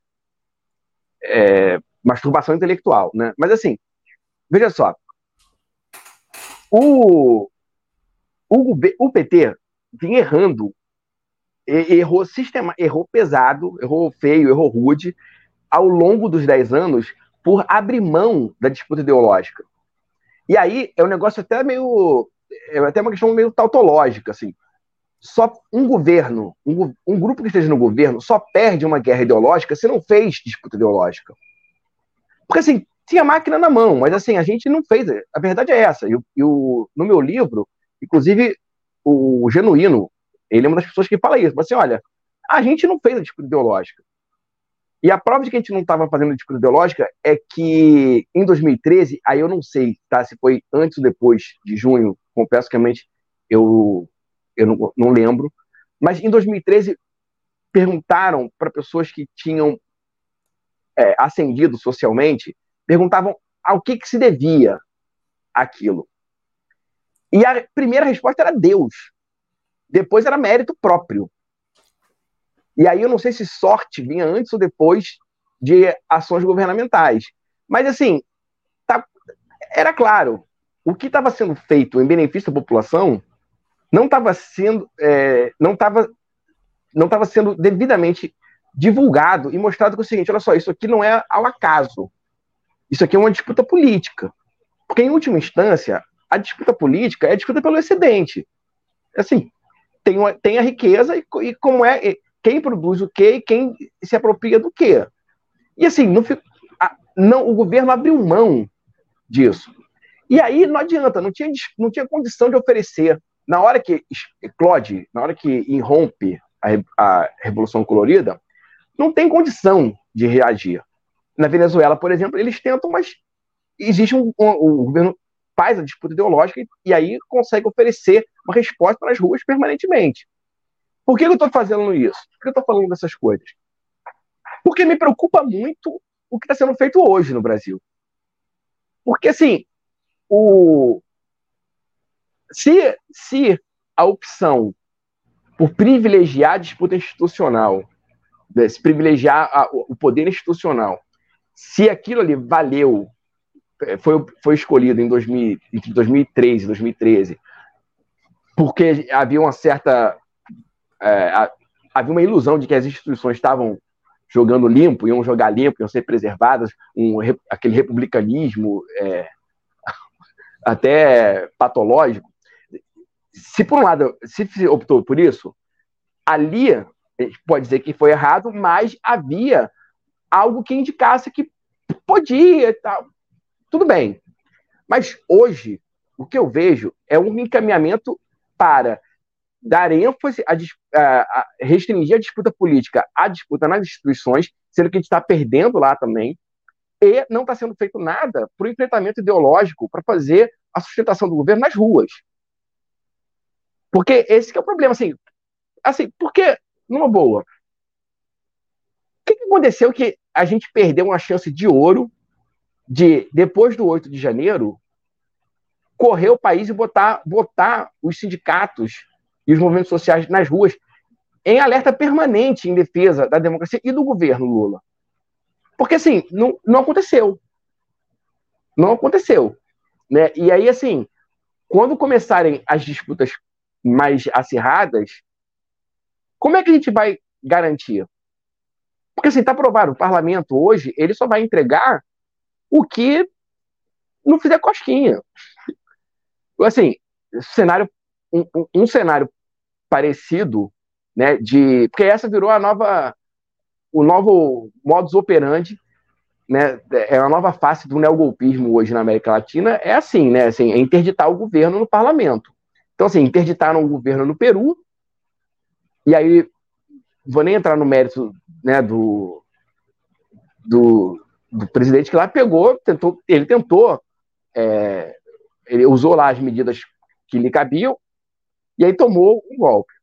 é, masturbação intelectual, né? Mas assim, veja só, o, o, o PT vinha errando, errou sistema, errou pesado, errou feio, errou rude ao longo dos dez anos por abrir mão da disputa ideológica. E aí é um negócio até meio é até uma questão meio tautológica, assim só um governo, um, um, grupo que esteja no governo, só perde uma guerra ideológica se não fez disputa ideológica. Porque, assim, tinha máquina na mão, mas, assim, a gente não fez. A verdade é essa. E, o, no meu livro, inclusive, o Genuíno, ele é uma das pessoas que fala isso. Mas, assim, olha, a gente não fez a disputa ideológica. E a prova de que a gente não estava fazendo a disputa ideológica é que, em 2013, aí eu não sei tá, se foi antes ou depois de junho, confesso que realmente eu eu não, não lembro. Mas em 2013 perguntaram para pessoas que tinham é, ascendido socialmente, perguntavam ao que, que se devia aquilo. E a primeira resposta era Deus. Depois era mérito próprio. E aí eu não sei se sorte vinha antes ou depois de ações governamentais. Mas assim, tá, era claro, o que estava sendo feito em benefício da população não estava sendo, é, não estava, não estava sendo devidamente divulgado e mostrado que é o seguinte, olha só, isso aqui não é ao acaso, isso aqui é uma disputa política, porque em última instância a disputa política é disputa pelo excedente, assim, tem, uma, tem a riqueza e, e como é quem produz o que e quem se apropria do que. E assim, não, não, o governo abriu mão disso. E aí não adianta, não tinha, não tinha condição de oferecer na hora que explode, na hora que irrompe a, a Revolução Colorida, não tem condição de reagir. Na Venezuela, por exemplo, eles tentam, mas existe um, um, o governo faz a disputa ideológica e, e aí consegue oferecer uma resposta nas ruas permanentemente. Por que eu estou fazendo isso? Por que eu estou falando dessas coisas? Porque me preocupa muito o que está sendo feito hoje no Brasil. Porque, assim, o, se, se a opção por privilegiar a disputa institucional, né, se privilegiar a, o poder institucional, se aquilo ali valeu, é, foi, foi escolhido em 2000, entre 2003 e 2013, porque havia uma certa. É, havia uma ilusão de que as instituições estavam jogando limpo, iam jogar limpo, iam ser preservadas, um, aquele republicanismo é, [laughs] até patológico. Se por um lado, se optou por isso, ali pode dizer que foi errado, mas havia algo que indicasse que podia e tal. Tudo bem. Mas hoje, o que eu vejo é um encaminhamento para dar ênfase a, a, a restringir a disputa política à disputa nas instituições, sendo que a gente está perdendo lá também, e não está sendo feito nada para o enfrentamento ideológico, para fazer a sustentação do governo nas ruas. Porque esse é o problema, assim, assim, porque, numa boa, o que, que aconteceu que a gente perdeu uma chance de ouro de, depois do 8 de janeiro, correr o país e botar, botar os sindicatos e os movimentos sociais nas ruas em alerta permanente em defesa da democracia e do governo Lula. Porque, assim, não, não aconteceu. Não aconteceu. Né? E aí, assim, quando começarem as disputas mais acirradas, como é que a gente vai garantir? Porque, assim, está provado, o parlamento hoje, ele só vai entregar o que não fizer cosquinha. Assim, cenário, um, um cenário parecido, né, de, porque essa virou a nova, o novo modus operandi, né, é a nova face do neogolpismo hoje na América Latina, é assim, né, assim, é interditar o governo no parlamento. Então, assim, interditaram o governo no Peru, e aí, vou nem entrar no mérito, né, do, do, do presidente que lá pegou, tentou, ele tentou, é, ele usou lá as medidas que lhe cabiam, e aí tomou um golpe.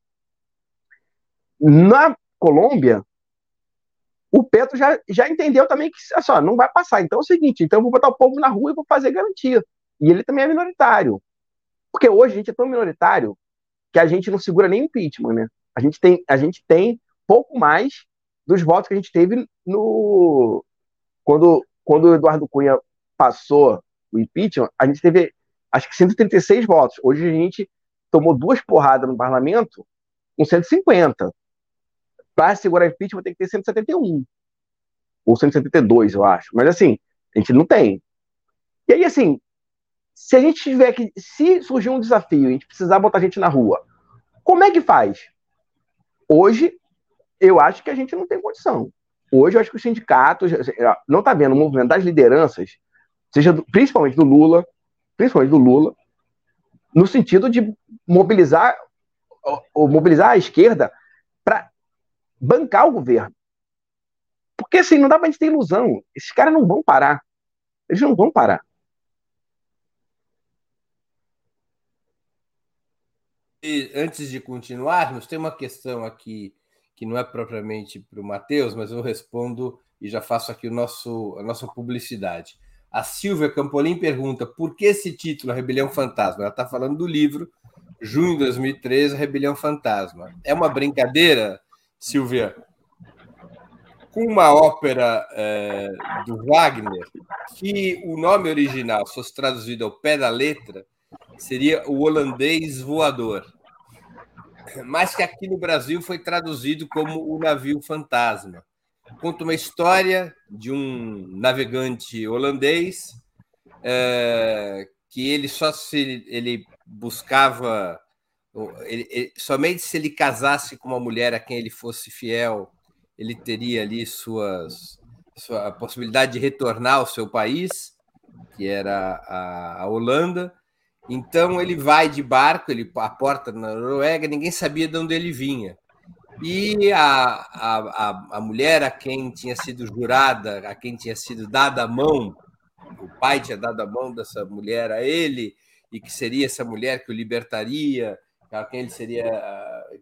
Na Colômbia, o Petro já, já entendeu também que só não vai passar. Então é o seguinte, então eu vou botar o povo na rua e vou fazer garantia. E ele também é minoritário. Porque hoje a gente é tão minoritário que a gente não segura nem impeachment, né? A gente tem, a gente tem pouco mais dos votos que a gente teve no quando quando o Eduardo Cunha passou o impeachment, a gente teve acho que 136 votos. Hoje a gente tomou duas porradas no parlamento com 150. Para segurar impeachment tem que ter 171. Ou 172, eu acho. Mas assim, a gente não tem. E aí, assim, se a gente tiver que. Se surgir um desafio, a gente precisar botar gente na rua, como é que faz? Hoje, eu acho que a gente não tem condição. Hoje, eu acho que os sindicatos. Não está vendo o movimento das lideranças, seja do, principalmente do Lula, principalmente do Lula, no sentido de mobilizar, ou mobilizar a esquerda para bancar o governo. Porque assim, não dá para a gente ter ilusão. Esses caras não vão parar. Eles não vão parar. E antes de continuarmos, tem uma questão aqui que não é propriamente para o Matheus, mas eu respondo e já faço aqui o nosso, a nossa publicidade. A Silvia Campolim pergunta por que esse título, A Rebelião Fantasma? Ela está falando do livro, junho de 2013, A Rebelião Fantasma. É uma brincadeira, Silvia, com uma ópera é, do Wagner, que o nome original, se fosse traduzido ao pé da letra, seria o holandês voador. Mas que aqui no Brasil foi traduzido como o navio fantasma conta uma história de um navegante holandês é, que ele só se ele buscava ele, ele, somente se ele casasse com uma mulher a quem ele fosse fiel ele teria ali suas sua possibilidade de retornar ao seu país que era a, a Holanda então ele vai de barco ele aporta na Noruega ninguém sabia de onde ele vinha e a, a, a, mulher a quem tinha sido jurada, a quem tinha sido dada a mão, o pai tinha dado a mão dessa mulher a ele, e que seria essa mulher que o libertaria, a quem ele seria,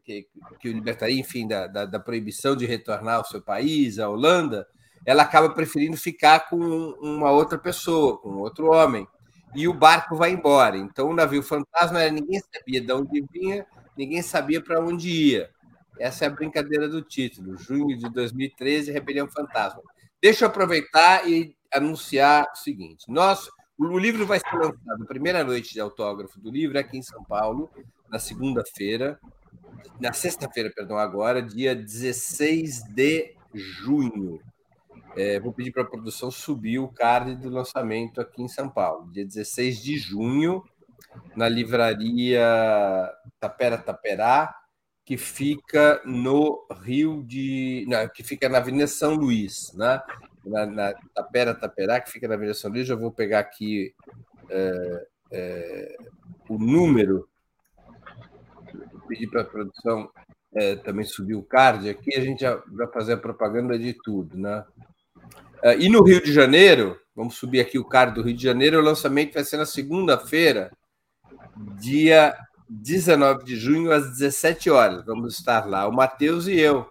que, que o libertaria, enfim, da, da, da proibição de retornar ao seu país, a Holanda, ela acaba preferindo ficar com uma outra pessoa, com outro homem. E o barco vai embora. Então, o navio fantasma era ninguém sabia de onde vinha, ninguém sabia para onde ia. Essa é a brincadeira do título. Junho de 2013, Rebelião Fantasma. Deixa eu aproveitar e anunciar o seguinte: nós, o livro vai ser lançado, a primeira noite de autógrafo do livro é aqui em São Paulo, na segunda-feira, na sexta-feira, perdão, agora, dia 16 de junho. É, vou pedir para a produção subir o card do lançamento aqui em São Paulo, dia 16 de junho, na livraria Tapera Taperá, que fica no Rio de. Não, que fica na Avenida São Luís, né? na, na Tapera Taperá, que fica na Avenida São Luís. Já vou pegar aqui é, é, o número. Vou pedir para a produção é, também subir o card aqui, a gente já vai fazer a propaganda de tudo, né? É, e no Rio de Janeiro, vamos subir aqui o card do Rio de Janeiro, o lançamento vai ser na segunda-feira, dia 19 de junho, às 17 horas. Vamos estar lá, o Matheus e eu,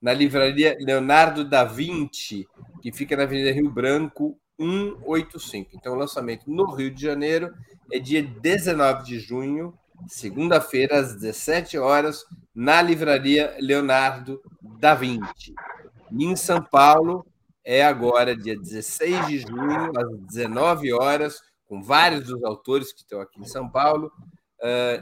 na livraria Leonardo da Vinci, que fica na Avenida Rio Branco, 185. Então, o lançamento no Rio de Janeiro é dia 19 de junho, segunda-feira, às 17 horas, na livraria Leonardo da Vinci. E em São Paulo, é agora dia 16 de junho, às 19 horas, com vários dos autores que estão aqui em São Paulo,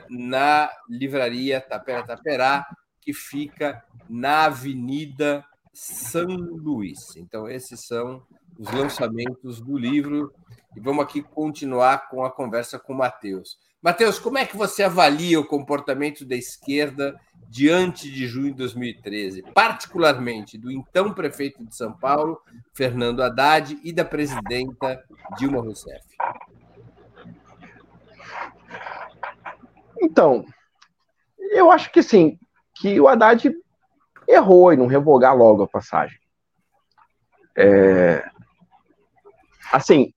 na livraria Tapera Taperá, que fica na Avenida São Luís. Então, esses são os lançamentos do livro. E vamos aqui continuar com a conversa com o Matheus. Matheus, como é que você avalia o comportamento da esquerda diante de junho de 2013, particularmente do então prefeito de São Paulo, Fernando Haddad, e da presidenta Dilma Rousseff? Então, eu acho que sim, que o Haddad errou em não revogar logo a passagem. É, assim,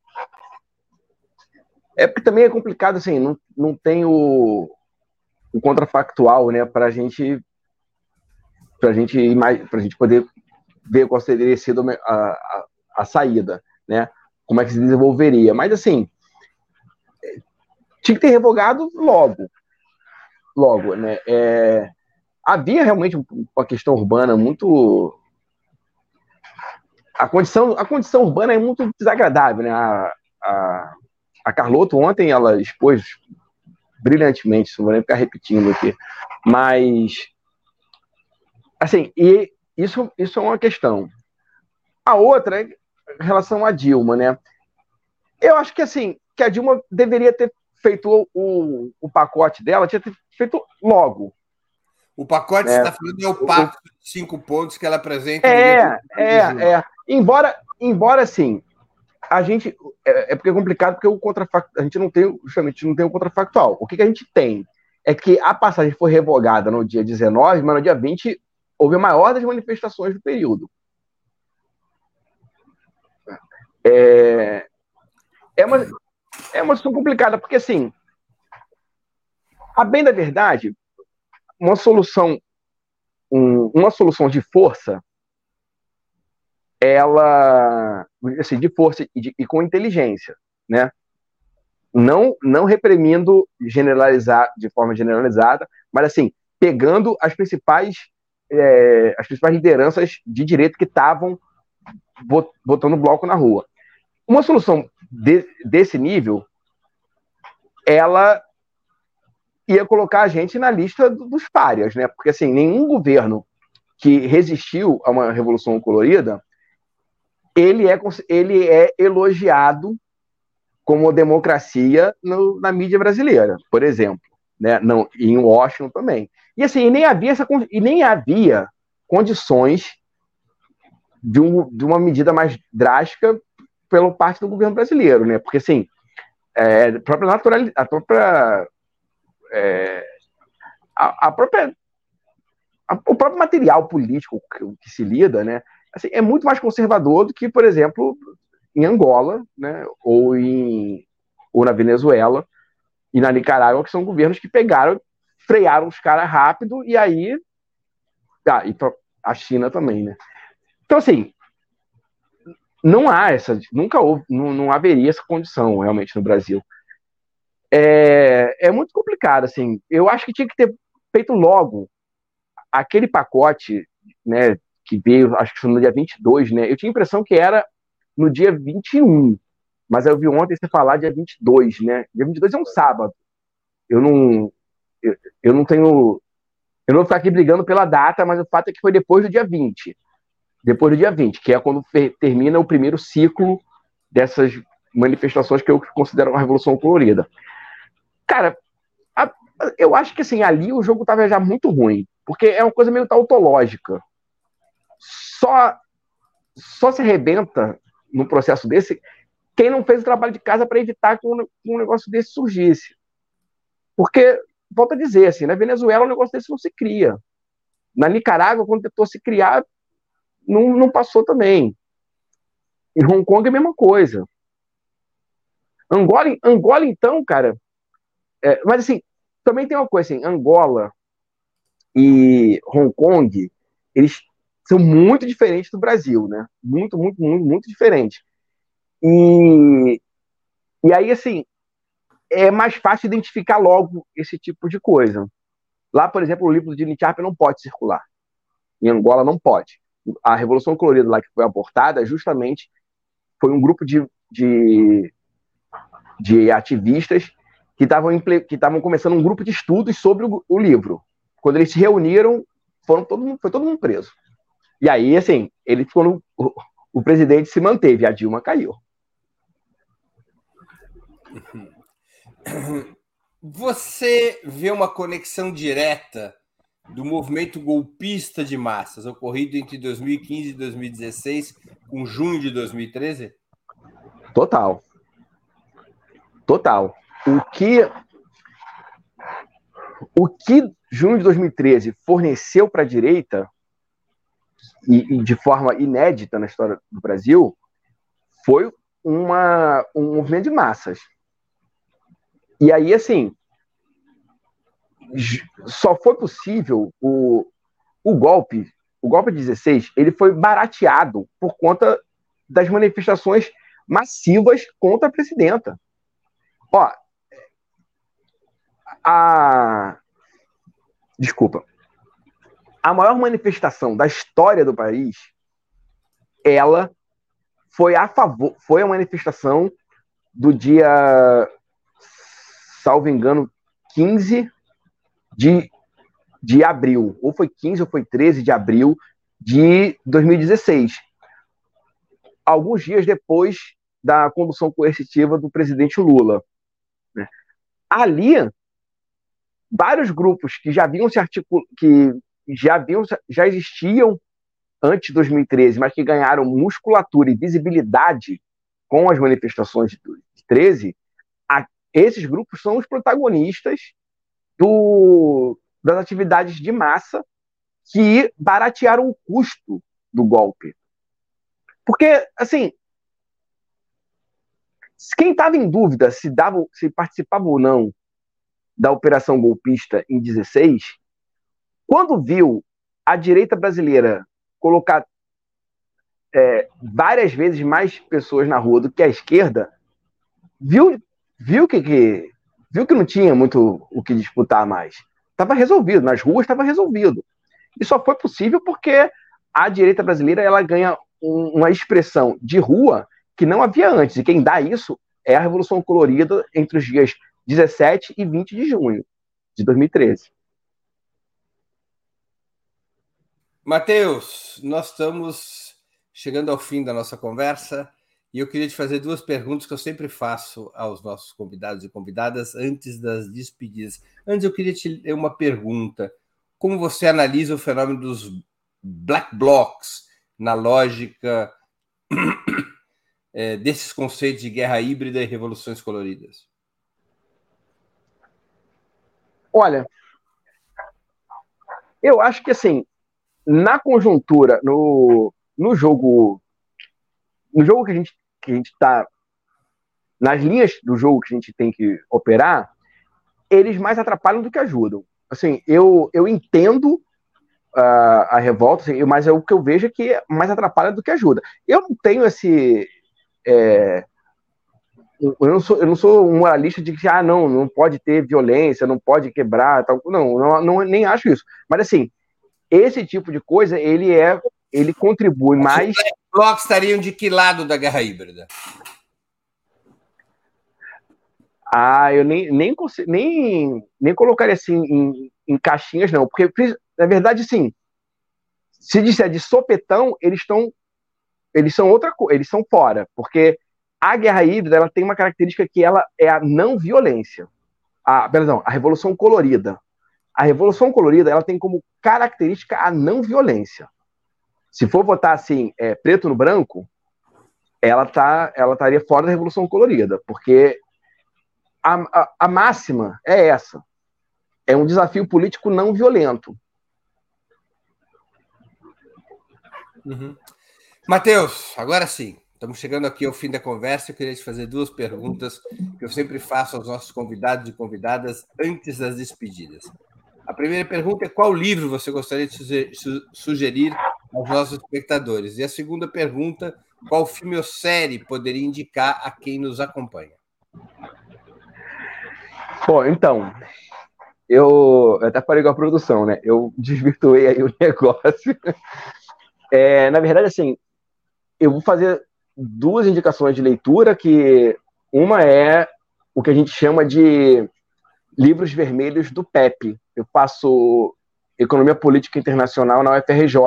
é porque também é complicado, assim, não, não tem o, o contrafactual, né, para gente, a gente para gente poder ver qual teria sido a, a, a, saída, né, como é que se desenvolveria. Mas assim, tinha que ter revogado logo, logo, né. É, havia realmente uma questão urbana muito a condição, a condição urbana é muito desagradável, né? A, a, a ontem ela expôs brilhantemente, não vou nem ficar repetindo aqui, mas assim, e isso, isso é uma questão. A outra é em relação à Dilma, né? Eu acho que assim, que a Dilma deveria ter feito o, o pacote dela, tinha feito logo, o pacote é, você está falando é o pacto de cinco pontos que ela apresenta. É, é, é. Embora, embora assim, a gente. É, é porque é complicado, porque o contrafactual. A gente não tem, justamente, não tem o contrafactual. O que, que a gente tem é que a passagem foi revogada no dia 19, mas no dia 20 houve a maior das manifestações do período. É, é, uma, é uma situação complicada, porque assim, a bem da verdade, uma solução, um, uma solução de força, ela, assim, de força e, de, e com inteligência, né? Não, não reprimindo generalizar de forma generalizada, mas assim pegando as principais é, as principais lideranças de direito que estavam botando bloco na rua. Uma solução de, desse nível, ela ia colocar a gente na lista dos párias, né? Porque assim, nenhum governo que resistiu a uma revolução colorida, ele é, ele é elogiado como democracia no, na mídia brasileira, por exemplo, né? Não, em Washington também. E assim, nem havia essa e nem havia condições de, um, de uma medida mais drástica pela parte do governo brasileiro, né? Porque assim, é, a própria naturalidade, a própria é, a, a, própria a, o próprio material político que, que, se lida, né, assim, é muito mais conservador do que, por exemplo, em Angola, né, ou em ou na Venezuela e na Nicarágua, que são governos que pegaram, frearam os caras rápido e aí ah, e a China também, né? Então assim, não há essa, nunca houve, não, não haveria essa condição realmente no Brasil é, é muito complicado, assim. Eu acho que tinha que ter feito logo aquele pacote, né, que veio, acho que foi no dia 22, né? Eu tinha a impressão que era no dia 21, mas eu vi ontem você falar dia 22, né? Dia 22 é um sábado. Eu não, eu, eu não tenho. Eu não vou ficar aqui brigando pela data, mas o fato é que foi depois do dia 20. Depois do dia 20, que é quando termina o primeiro ciclo dessas manifestações que eu considero uma revolução colorida. Cara, a, eu acho que assim, ali o jogo estava já muito ruim, porque é uma coisa meio tautológica. Só, só se arrebenta num processo desse quem não fez o trabalho de casa para evitar que um, um, negócio desse surgisse. Porque, volto a dizer, assim, na Venezuela um negócio desse não se cria. Na Nicarágua, quando tentou se criar, não, não passou também. Em Hong Kong é a mesma coisa. Angola, Angola então, cara. É, mas assim, também tem uma coisa assim, Angola e Hong Kong, eles são muito diferentes do Brasil, né? Muito, muito, muito, muito diferentes. E, e aí, assim, é mais fácil identificar logo esse tipo de coisa. Lá, por exemplo, o livro de Nietzsche não pode circular. Em Angola não pode. A Revolução Colorida lá que foi abortada, justamente, foi um grupo de, de de ativistas que estavam que estavam começando um grupo de estudos sobre o, o, livro. Quando eles se reuniram, foram todo mundo, foi todo mundo preso. E aí, assim, ele ficou no, o, o presidente se manteve, a Dilma caiu. Você vê uma conexão direta do movimento golpista de massas ocorrido entre 2015 e 2016 com junho de 2013? Total. Total. O que o que junho de 2013 forneceu para a direita e, e, de forma inédita na história do Brasil foi uma, um movimento de massas. E aí, assim, só foi possível o, o golpe, o golpe de 16, ele foi barateado por conta das manifestações massivas contra a presidenta. Ó, a. Desculpa. A maior manifestação da história do país, ela foi a favor, foi a manifestação do dia, salvo engano, 15 de, de abril, ou foi 15 ou foi 13 de abril de 2016. Alguns dias depois da condução coercitiva do presidente Lula. Né? Ali, vários grupos que já haviam se articul... que já haviam já existiam antes de 2013, mas que ganharam musculatura e visibilidade com as manifestações de 13, a... esses grupos são os protagonistas do... das atividades de massa que baratearam o custo do golpe. Porque, assim, quem estava em dúvida se, dava, se participava ou não da operação golpista em 16, quando viu a direita brasileira colocar é, várias vezes mais pessoas na rua do que a esquerda, viu, viu que, que viu que não tinha muito o que disputar mais. Estava resolvido, nas ruas estava resolvido. E só foi possível porque a direita brasileira ela ganha um, uma expressão de rua que não havia antes. E quem dá isso é a Revolução Colorida entre os dias 17 e 20 de junho de 2013. Matheus, nós estamos chegando ao fim da nossa conversa e eu queria te fazer duas perguntas que eu sempre faço aos nossos convidados e convidadas antes das despedidas. Antes, eu queria te ler uma pergunta. Como você analisa o fenômeno dos black blocs na lógica é, desses conceitos de guerra híbrida e revoluções coloridas? Olha, eu acho que assim, na conjuntura, no, no jogo, no jogo que a gente que a gente está nas linhas do jogo que a gente tem que operar, eles mais atrapalham do que ajudam. Assim, eu, eu entendo uh, a revolta, assim, mas é o que eu vejo é que mais atrapalha do que ajuda. Eu não tenho esse, é, eu, não sou, eu não sou um moralista de que, ah, não, não pode ter violência, não pode quebrar, tal. Não, não, não, nem acho isso. Mas, assim, esse tipo de coisa, ele é, ele contribui mais. Os blocos estariam de que lado da guerra híbrida? Ah, eu nem, nem, nem, nem colocaria assim em, em caixinhas, não. Porque, na verdade, sim. Se disser de sopetão, eles estão. Eles são outra coisa, eles são fora. Porque a guerra híbrida ela tem uma característica que ela é a não violência. A, perdão, a revolução colorida. A revolução colorida ela tem como característica a não violência. Se for votar assim, é, preto no branco, ela tá, ela estaria fora da revolução colorida, porque a, a, a máxima é essa. É um desafio político não violento. Uhum. Matheus, agora sim. Estamos chegando aqui ao fim da conversa. Eu queria te fazer duas perguntas que eu sempre faço aos nossos convidados e convidadas antes das despedidas. A primeira pergunta é qual livro você gostaria de sugerir aos nossos espectadores? E a segunda pergunta, qual filme ou série poderia indicar a quem nos acompanha? Bom, então, eu, até falei com a produção, né? Eu desvirtuei aí o [laughs] negócio. É, na verdade, assim, eu vou fazer duas indicações de leitura, que uma é o que a gente chama de livros vermelhos do PEP. Eu faço Economia Política Internacional na UFRJ.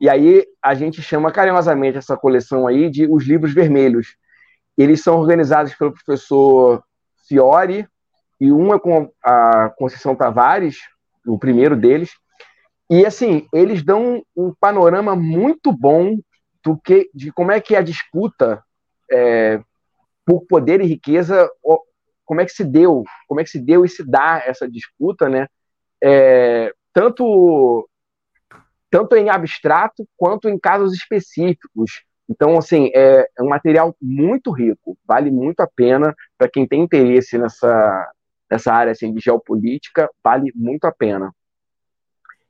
E aí a gente chama carinhosamente essa coleção aí de os livros vermelhos. Eles são organizados pelo professor Fiore, e um é com a Conceição Tavares, o primeiro deles. E assim, eles dão um panorama muito bom do que, de como é que a disputa é, por poder e riqueza, como é que se deu, como é que se deu e se dá essa disputa, né? É, tanto tanto em abstrato quanto em casos específicos. Então, assim, é, é um material muito rico, vale muito a pena para quem tem interesse nessa, nessa área assim, de geopolítica, vale muito a pena.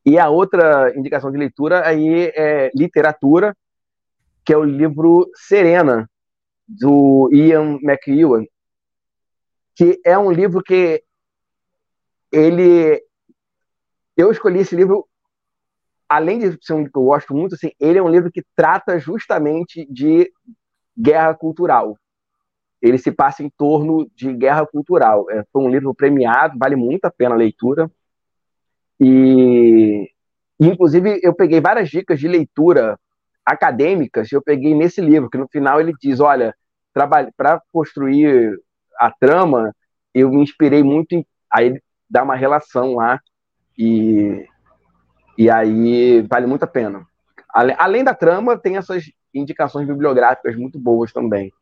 E a outra indicação de leitura aí é literatura, que é o livro Serena, do Ian McEwan, que é um livro que ele eu escolhi esse livro além de ser um livro que eu gosto muito assim ele é um livro que trata justamente de guerra cultural. Ele se passa em torno de guerra cultural. É, foi um livro premiado vale muito a pena a leitura. E inclusive eu peguei várias dicas de leitura acadêmicas eu peguei nesse livro, que no final ele diz, olha, para construir a trama, eu me inspirei muito em... Aí dá uma relação lá e, e aí vale muito a pena. Além da trama, tem essas indicações bibliográficas muito boas também.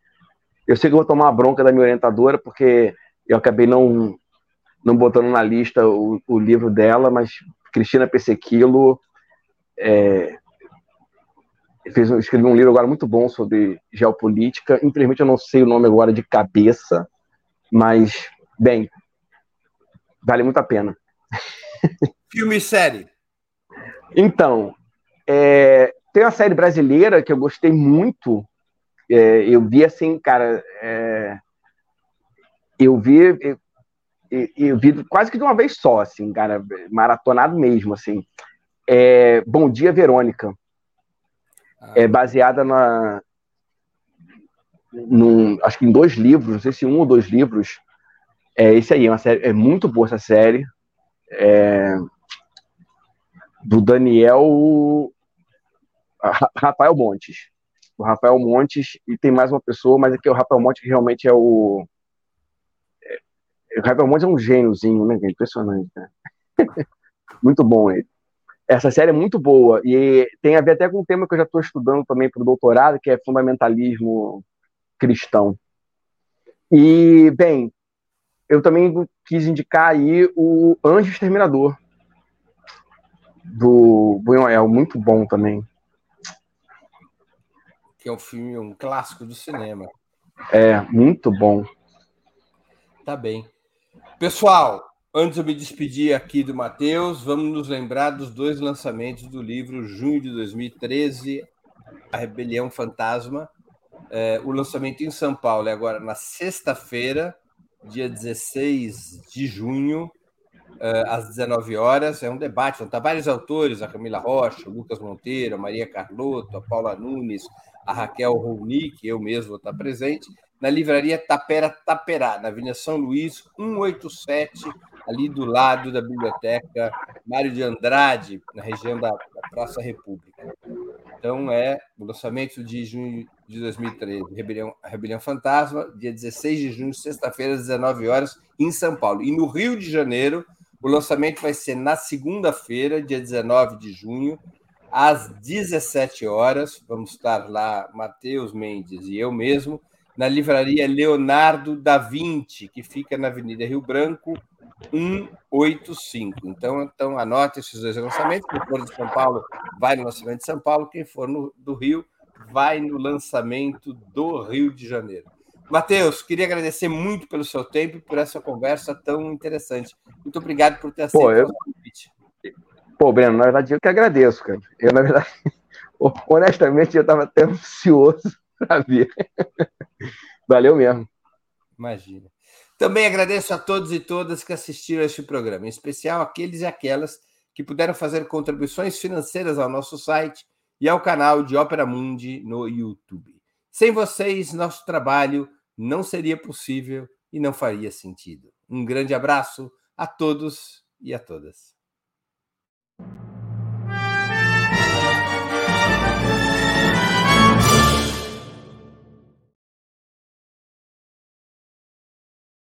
Eu sei que vou tomar uma bronca da minha orientadora, porque eu acabei não, não botando na lista o, o livro dela, mas Cristina Pessequilo é, fez, escreveu um livro agora muito bom sobre geopolítica. Infelizmente eu não sei o nome agora de cabeça, mas, bem, vale muito a pena. Filme e série? Então, é, tem uma série brasileira que eu gostei muito. É, eu vi assim, cara. É, eu vi. Eu, eu, vi quase que de uma vez só, assim, cara, maratonado mesmo, assim. É, Bom Dia, Verônica é baseada na. Num, acho que em dois livros, não sei se um ou dois livros. É esse aí, é, uma série, é muito boa essa série. É, do Daniel Rafael Montes. O Rafael Montes, e tem mais uma pessoa, mas é o Rafael Montes que realmente é o. É, o Rafael Montes é um gêniozinho, né? Impressionante, né? [laughs] Muito bom ele. Essa série é muito boa e tem a ver até com um tema que eu já estou estudando também para o doutorado, que é fundamentalismo cristão. E, bem, eu também quis indicar aí o Anjo Exterminador, do Buñuel, muito bom também. Que é um filme, um clássico do cinema. É, muito bom. Tá bem. Pessoal, Antes de eu me despedir aqui do Matheus, vamos nos lembrar dos dois lançamentos do livro Junho de 2013, A Rebelião Fantasma. É, o lançamento em São Paulo é agora na sexta-feira, dia 16 de junho. às 19 horas. É um debate, vão estar vários autores: a Camila Rocha, o Lucas Monteiro, a Maria Carlotto, a Paula Nunes, a Raquel Rounick, eu mesmo vou estar presente, na livraria Tapera Taperá, na Avenida São Luís, 187, ali do lado da Biblioteca Mário de Andrade, na região da Praça República. Então, é o lançamento de junho de 2013, Rebelião, Rebelião Fantasma, dia 16 de junho, sexta-feira, às 19 horas, em São Paulo. E no Rio de Janeiro, o lançamento vai ser na segunda-feira, dia 19 de junho, às 17 horas. Vamos estar lá, Matheus Mendes e eu mesmo, na livraria Leonardo da Vinci, que fica na Avenida Rio Branco, 185. Então, então anote esses dois lançamentos. Quem for de São Paulo, vai no lançamento de São Paulo. Quem for no, do Rio, vai no lançamento do Rio de Janeiro. Matheus, queria agradecer muito pelo seu tempo e por essa conversa tão interessante. Muito obrigado por ter aceito o convite. Pô, Breno, na verdade eu que agradeço, cara. Eu, na verdade, [laughs] honestamente, eu estava até ansioso para ver. [laughs] Valeu mesmo. Imagina. Também agradeço a todos e todas que assistiram a este programa, em especial aqueles e aquelas que puderam fazer contribuições financeiras ao nosso site e ao canal de Ópera Mundi no YouTube. Sem vocês, nosso trabalho não seria possível e não faria sentido. Um grande abraço a todos e a todas.